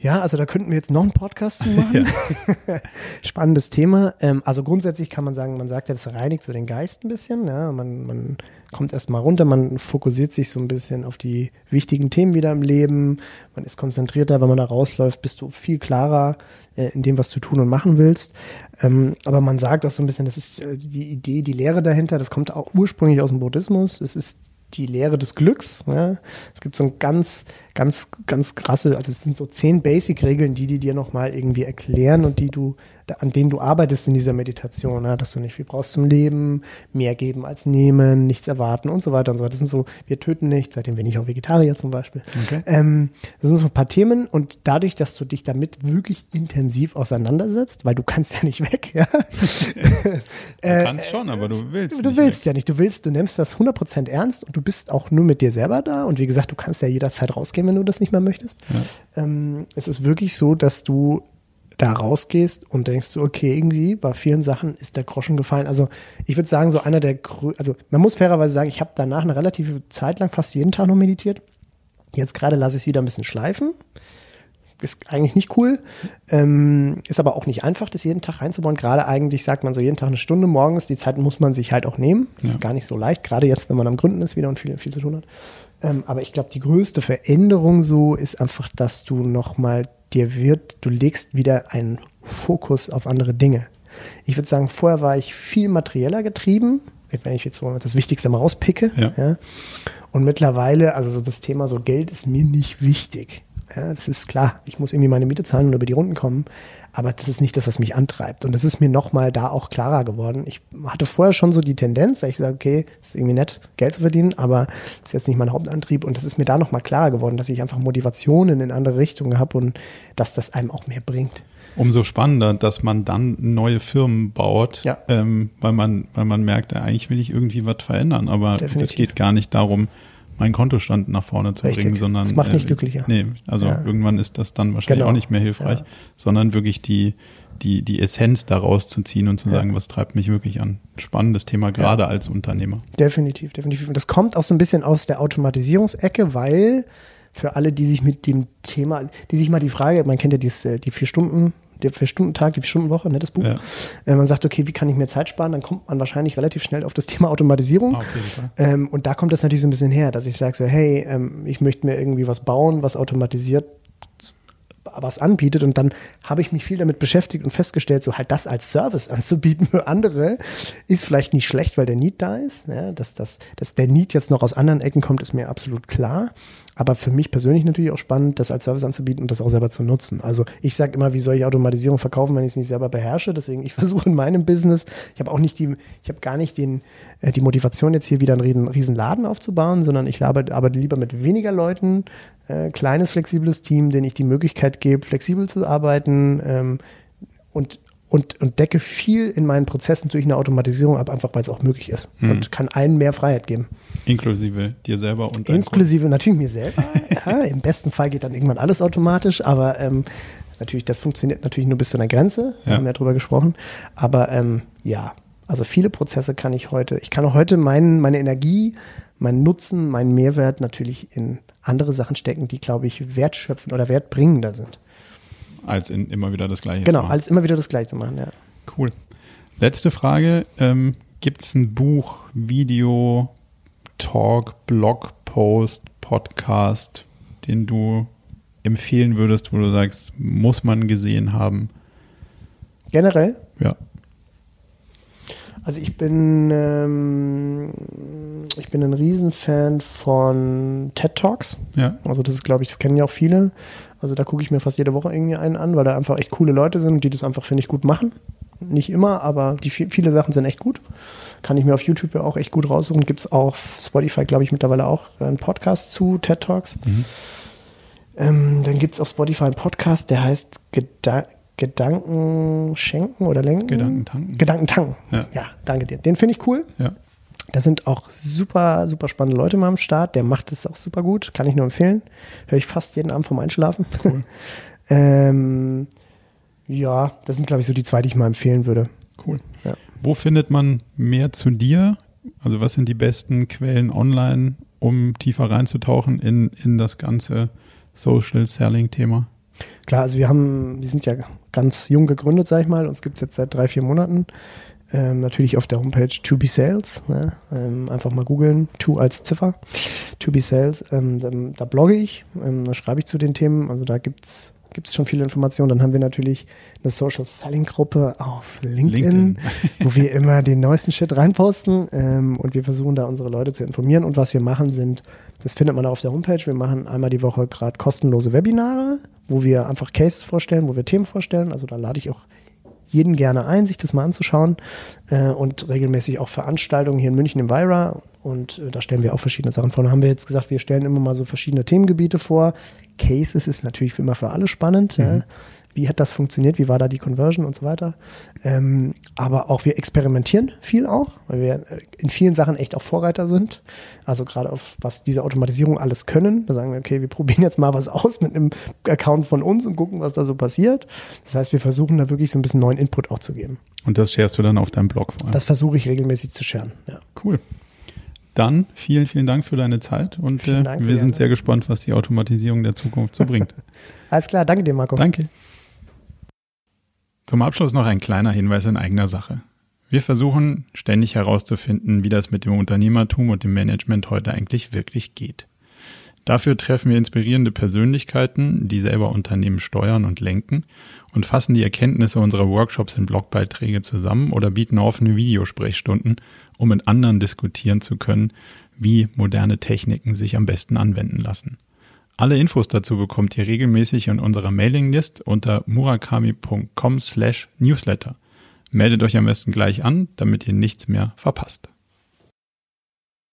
Ja, also da könnten wir jetzt noch einen Podcast zu machen. Ja. Spannendes Thema. Ähm, also grundsätzlich kann man sagen, man sagt ja, das reinigt so den Geist ein bisschen. Ja, man, man kommt erstmal runter, man fokussiert sich so ein bisschen auf die wichtigen Themen wieder im Leben. Man ist konzentrierter, wenn man da rausläuft, bist du viel klarer äh, in dem, was du tun und machen willst. Ähm, aber man sagt auch so ein bisschen, das ist äh, die Idee, die Lehre dahinter, das kommt auch ursprünglich aus dem Buddhismus. Es ist die Lehre des Glücks. Ja. Es gibt so ein ganz, ganz, ganz krasse, also es sind so zehn Basic-Regeln, die die dir nochmal irgendwie erklären und die du an denen du arbeitest in dieser Meditation, ja, dass du nicht viel brauchst zum Leben, mehr geben als nehmen, nichts erwarten und so weiter und so weiter. Das sind so, wir töten nicht, seitdem bin ich auch Vegetarier zum Beispiel. Okay. Ähm, das sind so ein paar Themen und dadurch, dass du dich damit wirklich intensiv auseinandersetzt, weil du kannst ja nicht weg, ja. du kannst äh, schon, aber du willst. Du willst weg. ja nicht, du willst, du nimmst das 100% ernst und du bist auch nur mit dir selber da und wie gesagt, du kannst ja jederzeit rausgehen, wenn du das nicht mehr möchtest. Ja. Ähm, es ist wirklich so, dass du da rausgehst und denkst so, okay, irgendwie bei vielen Sachen ist der Groschen gefallen. Also ich würde sagen, so einer der, also man muss fairerweise sagen, ich habe danach eine relative Zeit lang fast jeden Tag noch meditiert. Jetzt gerade lasse ich es wieder ein bisschen schleifen. Ist eigentlich nicht cool. Ähm, ist aber auch nicht einfach, das jeden Tag reinzubauen. Gerade eigentlich sagt man so jeden Tag eine Stunde morgens. Die Zeit muss man sich halt auch nehmen. Ja. Ist gar nicht so leicht. Gerade jetzt, wenn man am Gründen ist wieder und viel, viel zu tun hat. Ähm, aber ich glaube, die größte Veränderung so ist einfach, dass du nochmal dir wird, du legst wieder einen Fokus auf andere Dinge. Ich würde sagen, vorher war ich viel materieller getrieben, wenn ich jetzt das Wichtigste mal rauspicke. Ja. ja. Und mittlerweile, also so das Thema so Geld ist mir nicht wichtig. Ja, das ist klar. Ich muss irgendwie meine Miete zahlen und über die Runden kommen. Aber das ist nicht das, was mich antreibt. Und das ist mir nochmal da auch klarer geworden. Ich hatte vorher schon so die Tendenz, dass ich sage, okay, ist irgendwie nett, Geld zu verdienen, aber das ist jetzt nicht mein Hauptantrieb. Und das ist mir da nochmal klarer geworden, dass ich einfach Motivationen in andere Richtungen habe und dass das einem auch mehr bringt. Umso spannender, dass man dann neue Firmen baut, Ja. ähm, weil man, weil man merkt, eigentlich will ich irgendwie was verändern, aber es geht gar nicht darum, meinen Kontostand nach vorne zu Richtig. bringen, sondern Das macht nicht äh, glücklicher. Nee, also Ja. irgendwann ist das dann wahrscheinlich Genau. auch nicht mehr hilfreich, Ja. sondern wirklich die, die, die Essenz daraus zu ziehen und zu Ja. sagen, was treibt mich wirklich an. Spannendes Thema, gerade als Unternehmer. Definitiv, definitiv. Und das kommt auch so ein bisschen aus der Automatisierungsecke, weil für alle, die sich mit dem Thema, die sich mal die Frage, man kennt ja dieses, äh, die vier Stunden, der Vier-Stunden-Tag, die Vier-Stunden-Woche, ne, das Buch. Ja. Äh, man sagt, okay, wie kann ich mir Zeit sparen? Dann kommt man wahrscheinlich relativ schnell auf das Thema Automatisierung. Auf jeden Fall. Ähm, und da kommt das natürlich so ein bisschen her, dass ich sage so, hey, ähm, ich möchte mir irgendwie was bauen, was automatisiert was anbietet und dann habe ich mich viel damit beschäftigt und festgestellt, so halt das als Service anzubieten für andere ist vielleicht nicht schlecht, weil der Need da ist. Ja, dass, das, dass der Need jetzt noch aus anderen Ecken kommt, ist mir absolut klar. Aber für mich persönlich natürlich auch spannend, das als Service anzubieten und das auch selber zu nutzen. Also ich sage immer, wie soll ich Automatisierung verkaufen, wenn ich es nicht selber beherrsche? Deswegen, ich versuche in meinem Business, ich habe auch nicht die, ich habe gar nicht den, äh, die Motivation, jetzt hier wieder einen riesen, Laden aufzubauen, sondern ich arbeite, arbeite lieber mit weniger Leuten, äh, kleines, flexibles Team, denen ich die Möglichkeit gebe, flexibel zu arbeiten ähm, und, und, und decke viel in meinen Prozessen durch eine Automatisierung ab, einfach weil es auch möglich ist und kann allen mehr Freiheit geben. Inklusive dir selber und Inklusive natürlich mir selber. ja, Im besten Fall geht dann irgendwann alles automatisch, aber ähm, natürlich, das funktioniert natürlich nur bis zu einer Grenze. Wir Ja. haben ja drüber gesprochen. Aber ähm, ja, also viele Prozesse kann ich heute, ich kann auch heute meinen, meine Energie, meinen Nutzen, meinen Mehrwert natürlich in andere Sachen stecken, die, glaube ich, wertschöpfend oder wertbringender sind. Als in immer wieder das Gleiche. Genau, zu machen. alles immer wieder das Gleiche zu machen, ja. Cool. Letzte Frage. Ähm, Gibt es ein Buch, Video, Talk, Blog, Post, Podcast, den du empfehlen würdest, wo du sagst, muss man gesehen haben? Generell, Ja. Also ich bin, ähm, ich bin ein Riesenfan von TED Talks. Ja. Also das ist, glaube ich, das kennen ja auch viele. Also da gucke ich mir fast jede Woche irgendwie einen an, weil da einfach echt coole Leute sind, die das einfach, finde ich, gut machen. Nicht immer, aber die vi- viele Sachen sind echt gut. Kann ich mir auf YouTube ja auch echt gut raussuchen. Gibt es auch auf Spotify, glaube ich, mittlerweile auch einen Podcast zu TED Talks. Ähm, dann gibt es auf Spotify einen Podcast, der heißt Geda Gedanken schenken oder lenken? Gedanken tanken. Gedanken tanken. Ja. ja danke dir. Den finde ich cool. Ja. Da sind auch super, super spannende Leute mal am Start. Der macht es auch super gut. Kann ich nur empfehlen. Höre ich fast jeden Abend vorm Einschlafen. Cool. ähm, ja, das sind, glaube ich, so die zwei, die ich mal empfehlen würde. Cool. Ja. Wo findet man mehr zu dir? Also was sind die besten Quellen online, um tiefer reinzutauchen in, in das ganze Social Selling Thema? Klar, also wir haben, wir sind ja ganz jung gegründet, sag ich mal. Uns gibt's jetzt seit drei, vier Monaten. Ähm, natürlich auf der Homepage To Be Sales. Ne? Ähm, einfach mal googeln. To als Ziffer. To Be Sales. Ähm, da, da blogge ich. Ähm, da schreibe ich zu den Themen. Also da gibt's gibt's schon viele Informationen. Dann haben wir natürlich eine Social Selling Gruppe auf LinkedIn, LinkedIn. wo wir immer den neuesten Shit reinposten. Ähm, und wir versuchen da unsere Leute zu informieren. Und was wir machen sind, das findet man auf der Homepage. Wir machen einmal die Woche gerade kostenlose Webinare, wo wir einfach Cases vorstellen, wo wir Themen vorstellen. Also da lade ich auch jeden gerne ein, sich das mal anzuschauen. Äh, und regelmäßig auch Veranstaltungen hier in München im Vira. Und äh, da stellen wir auch verschiedene Sachen vor. Da haben wir jetzt gesagt, wir stellen immer mal so verschiedene Themengebiete vor. Cases ist natürlich immer für alle spannend. Ja. Wie hat das funktioniert? Wie war da die Conversion und so weiter? Ähm, aber auch wir experimentieren viel auch, weil wir äh, in vielen Sachen echt auch Vorreiter sind. Also gerade auf was diese Automatisierung alles können. Da sagen wir, okay, wir probieren jetzt mal was aus mit einem Account von uns und gucken, was da so passiert. Das heißt, wir versuchen da wirklich so ein bisschen neuen Input auch zu geben. Und das sharest du dann auf deinem Blog vor allem. Das versuche ich regelmäßig zu scheren. Ja. Cool. Dann vielen, vielen Dank für deine Zeit und äh, wir sind sehr gespannt, was die Automatisierung der Zukunft so bringt. Alles klar, danke dir, Marco. Danke. Zum Abschluss noch ein kleiner Hinweis in eigener Sache. Wir versuchen ständig herauszufinden, wie das mit dem Unternehmertum und dem Management heute eigentlich wirklich geht. Dafür treffen wir inspirierende Persönlichkeiten, die selber Unternehmen steuern und lenken und fassen die Erkenntnisse unserer Workshops in Blogbeiträge zusammen oder bieten offene Videosprechstunden, um mit anderen diskutieren zu können, wie moderne Techniken sich am besten anwenden lassen. Alle Infos dazu bekommt ihr regelmäßig in unserer Mailinglist unter murakami.com slash newsletter. Meldet euch am besten gleich an, damit ihr nichts mehr verpasst.